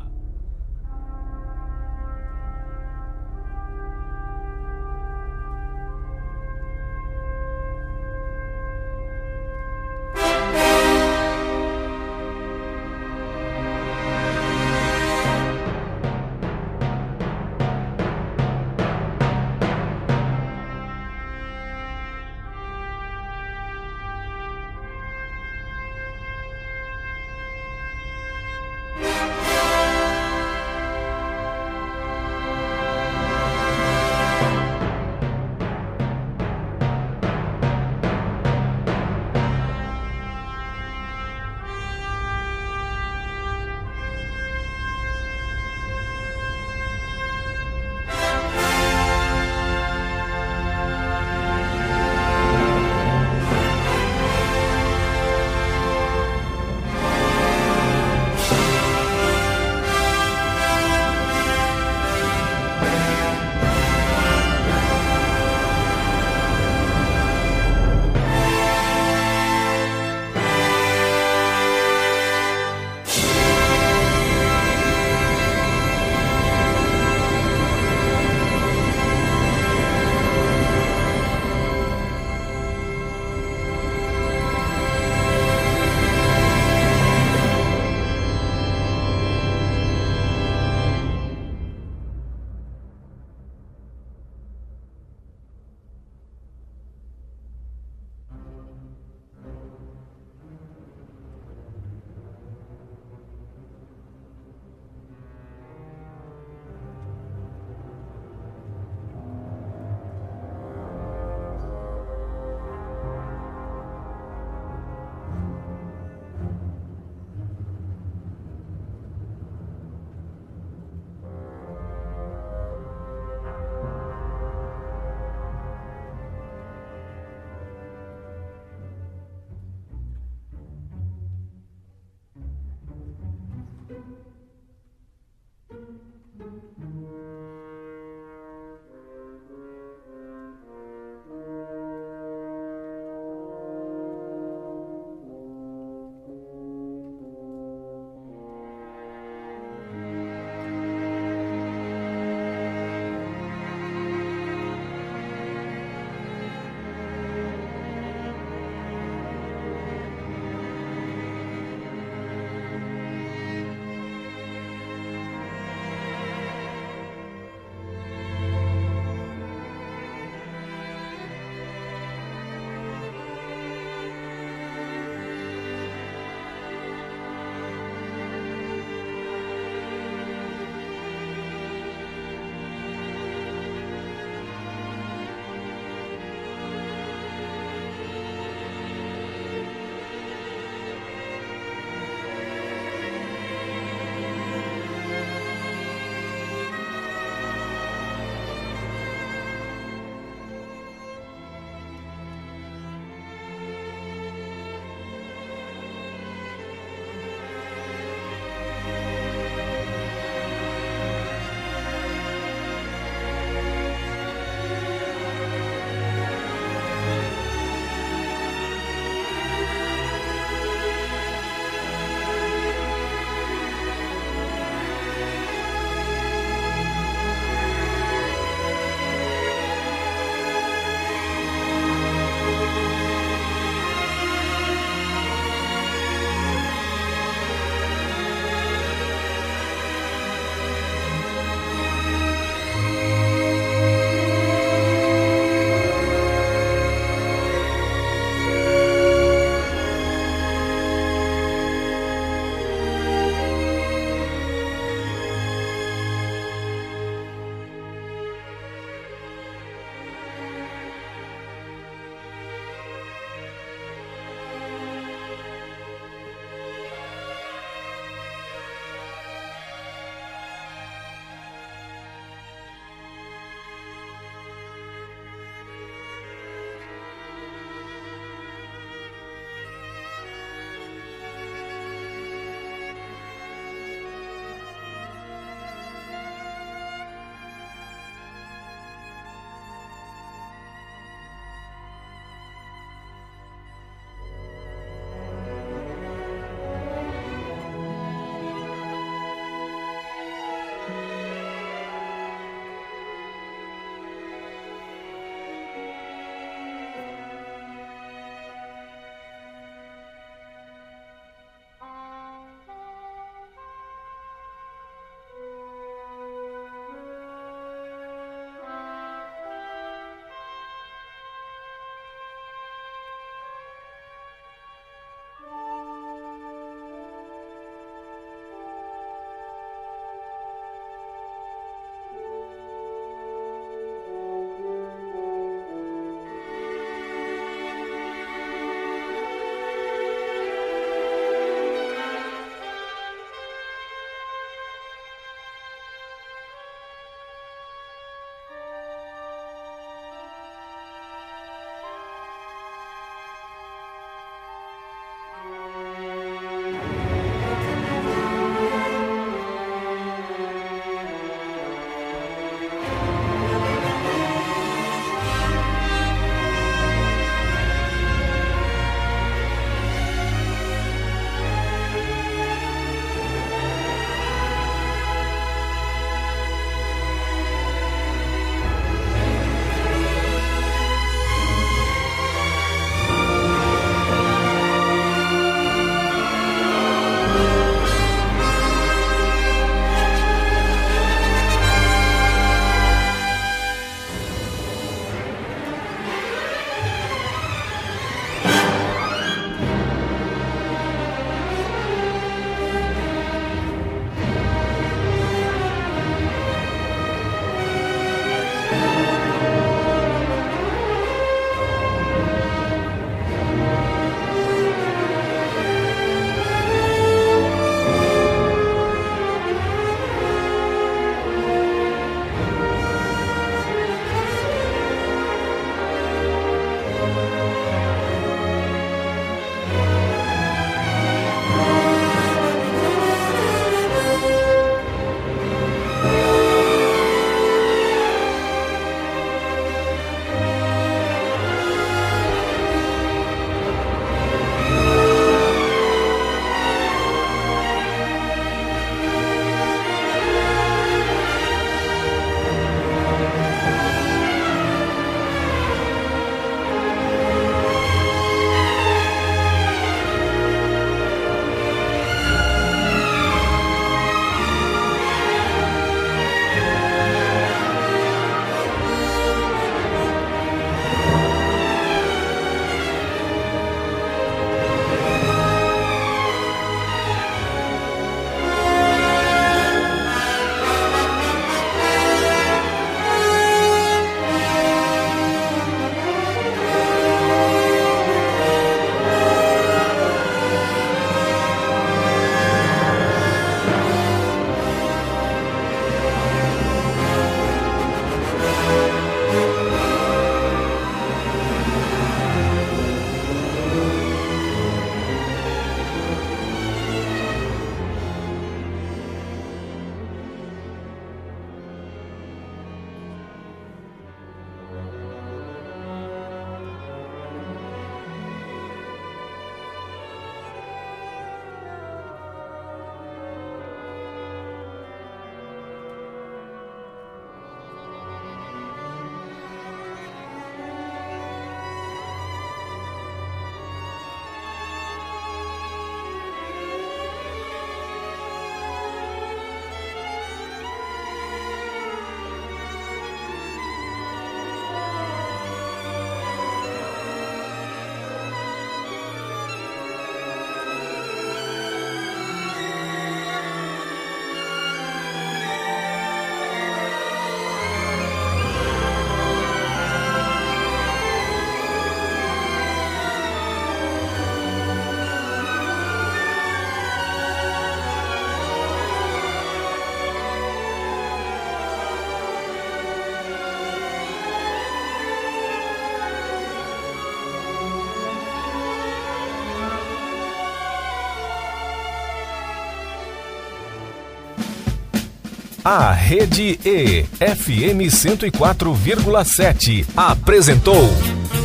A Rede E, FM 104,7, apresentou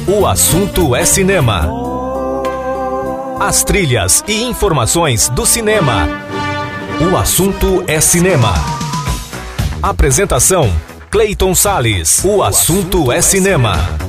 O Assunto é Cinema. As trilhas e informações do cinema. O Assunto é Cinema. Apresentação: Clayton Sales. O Assunto é Cinema.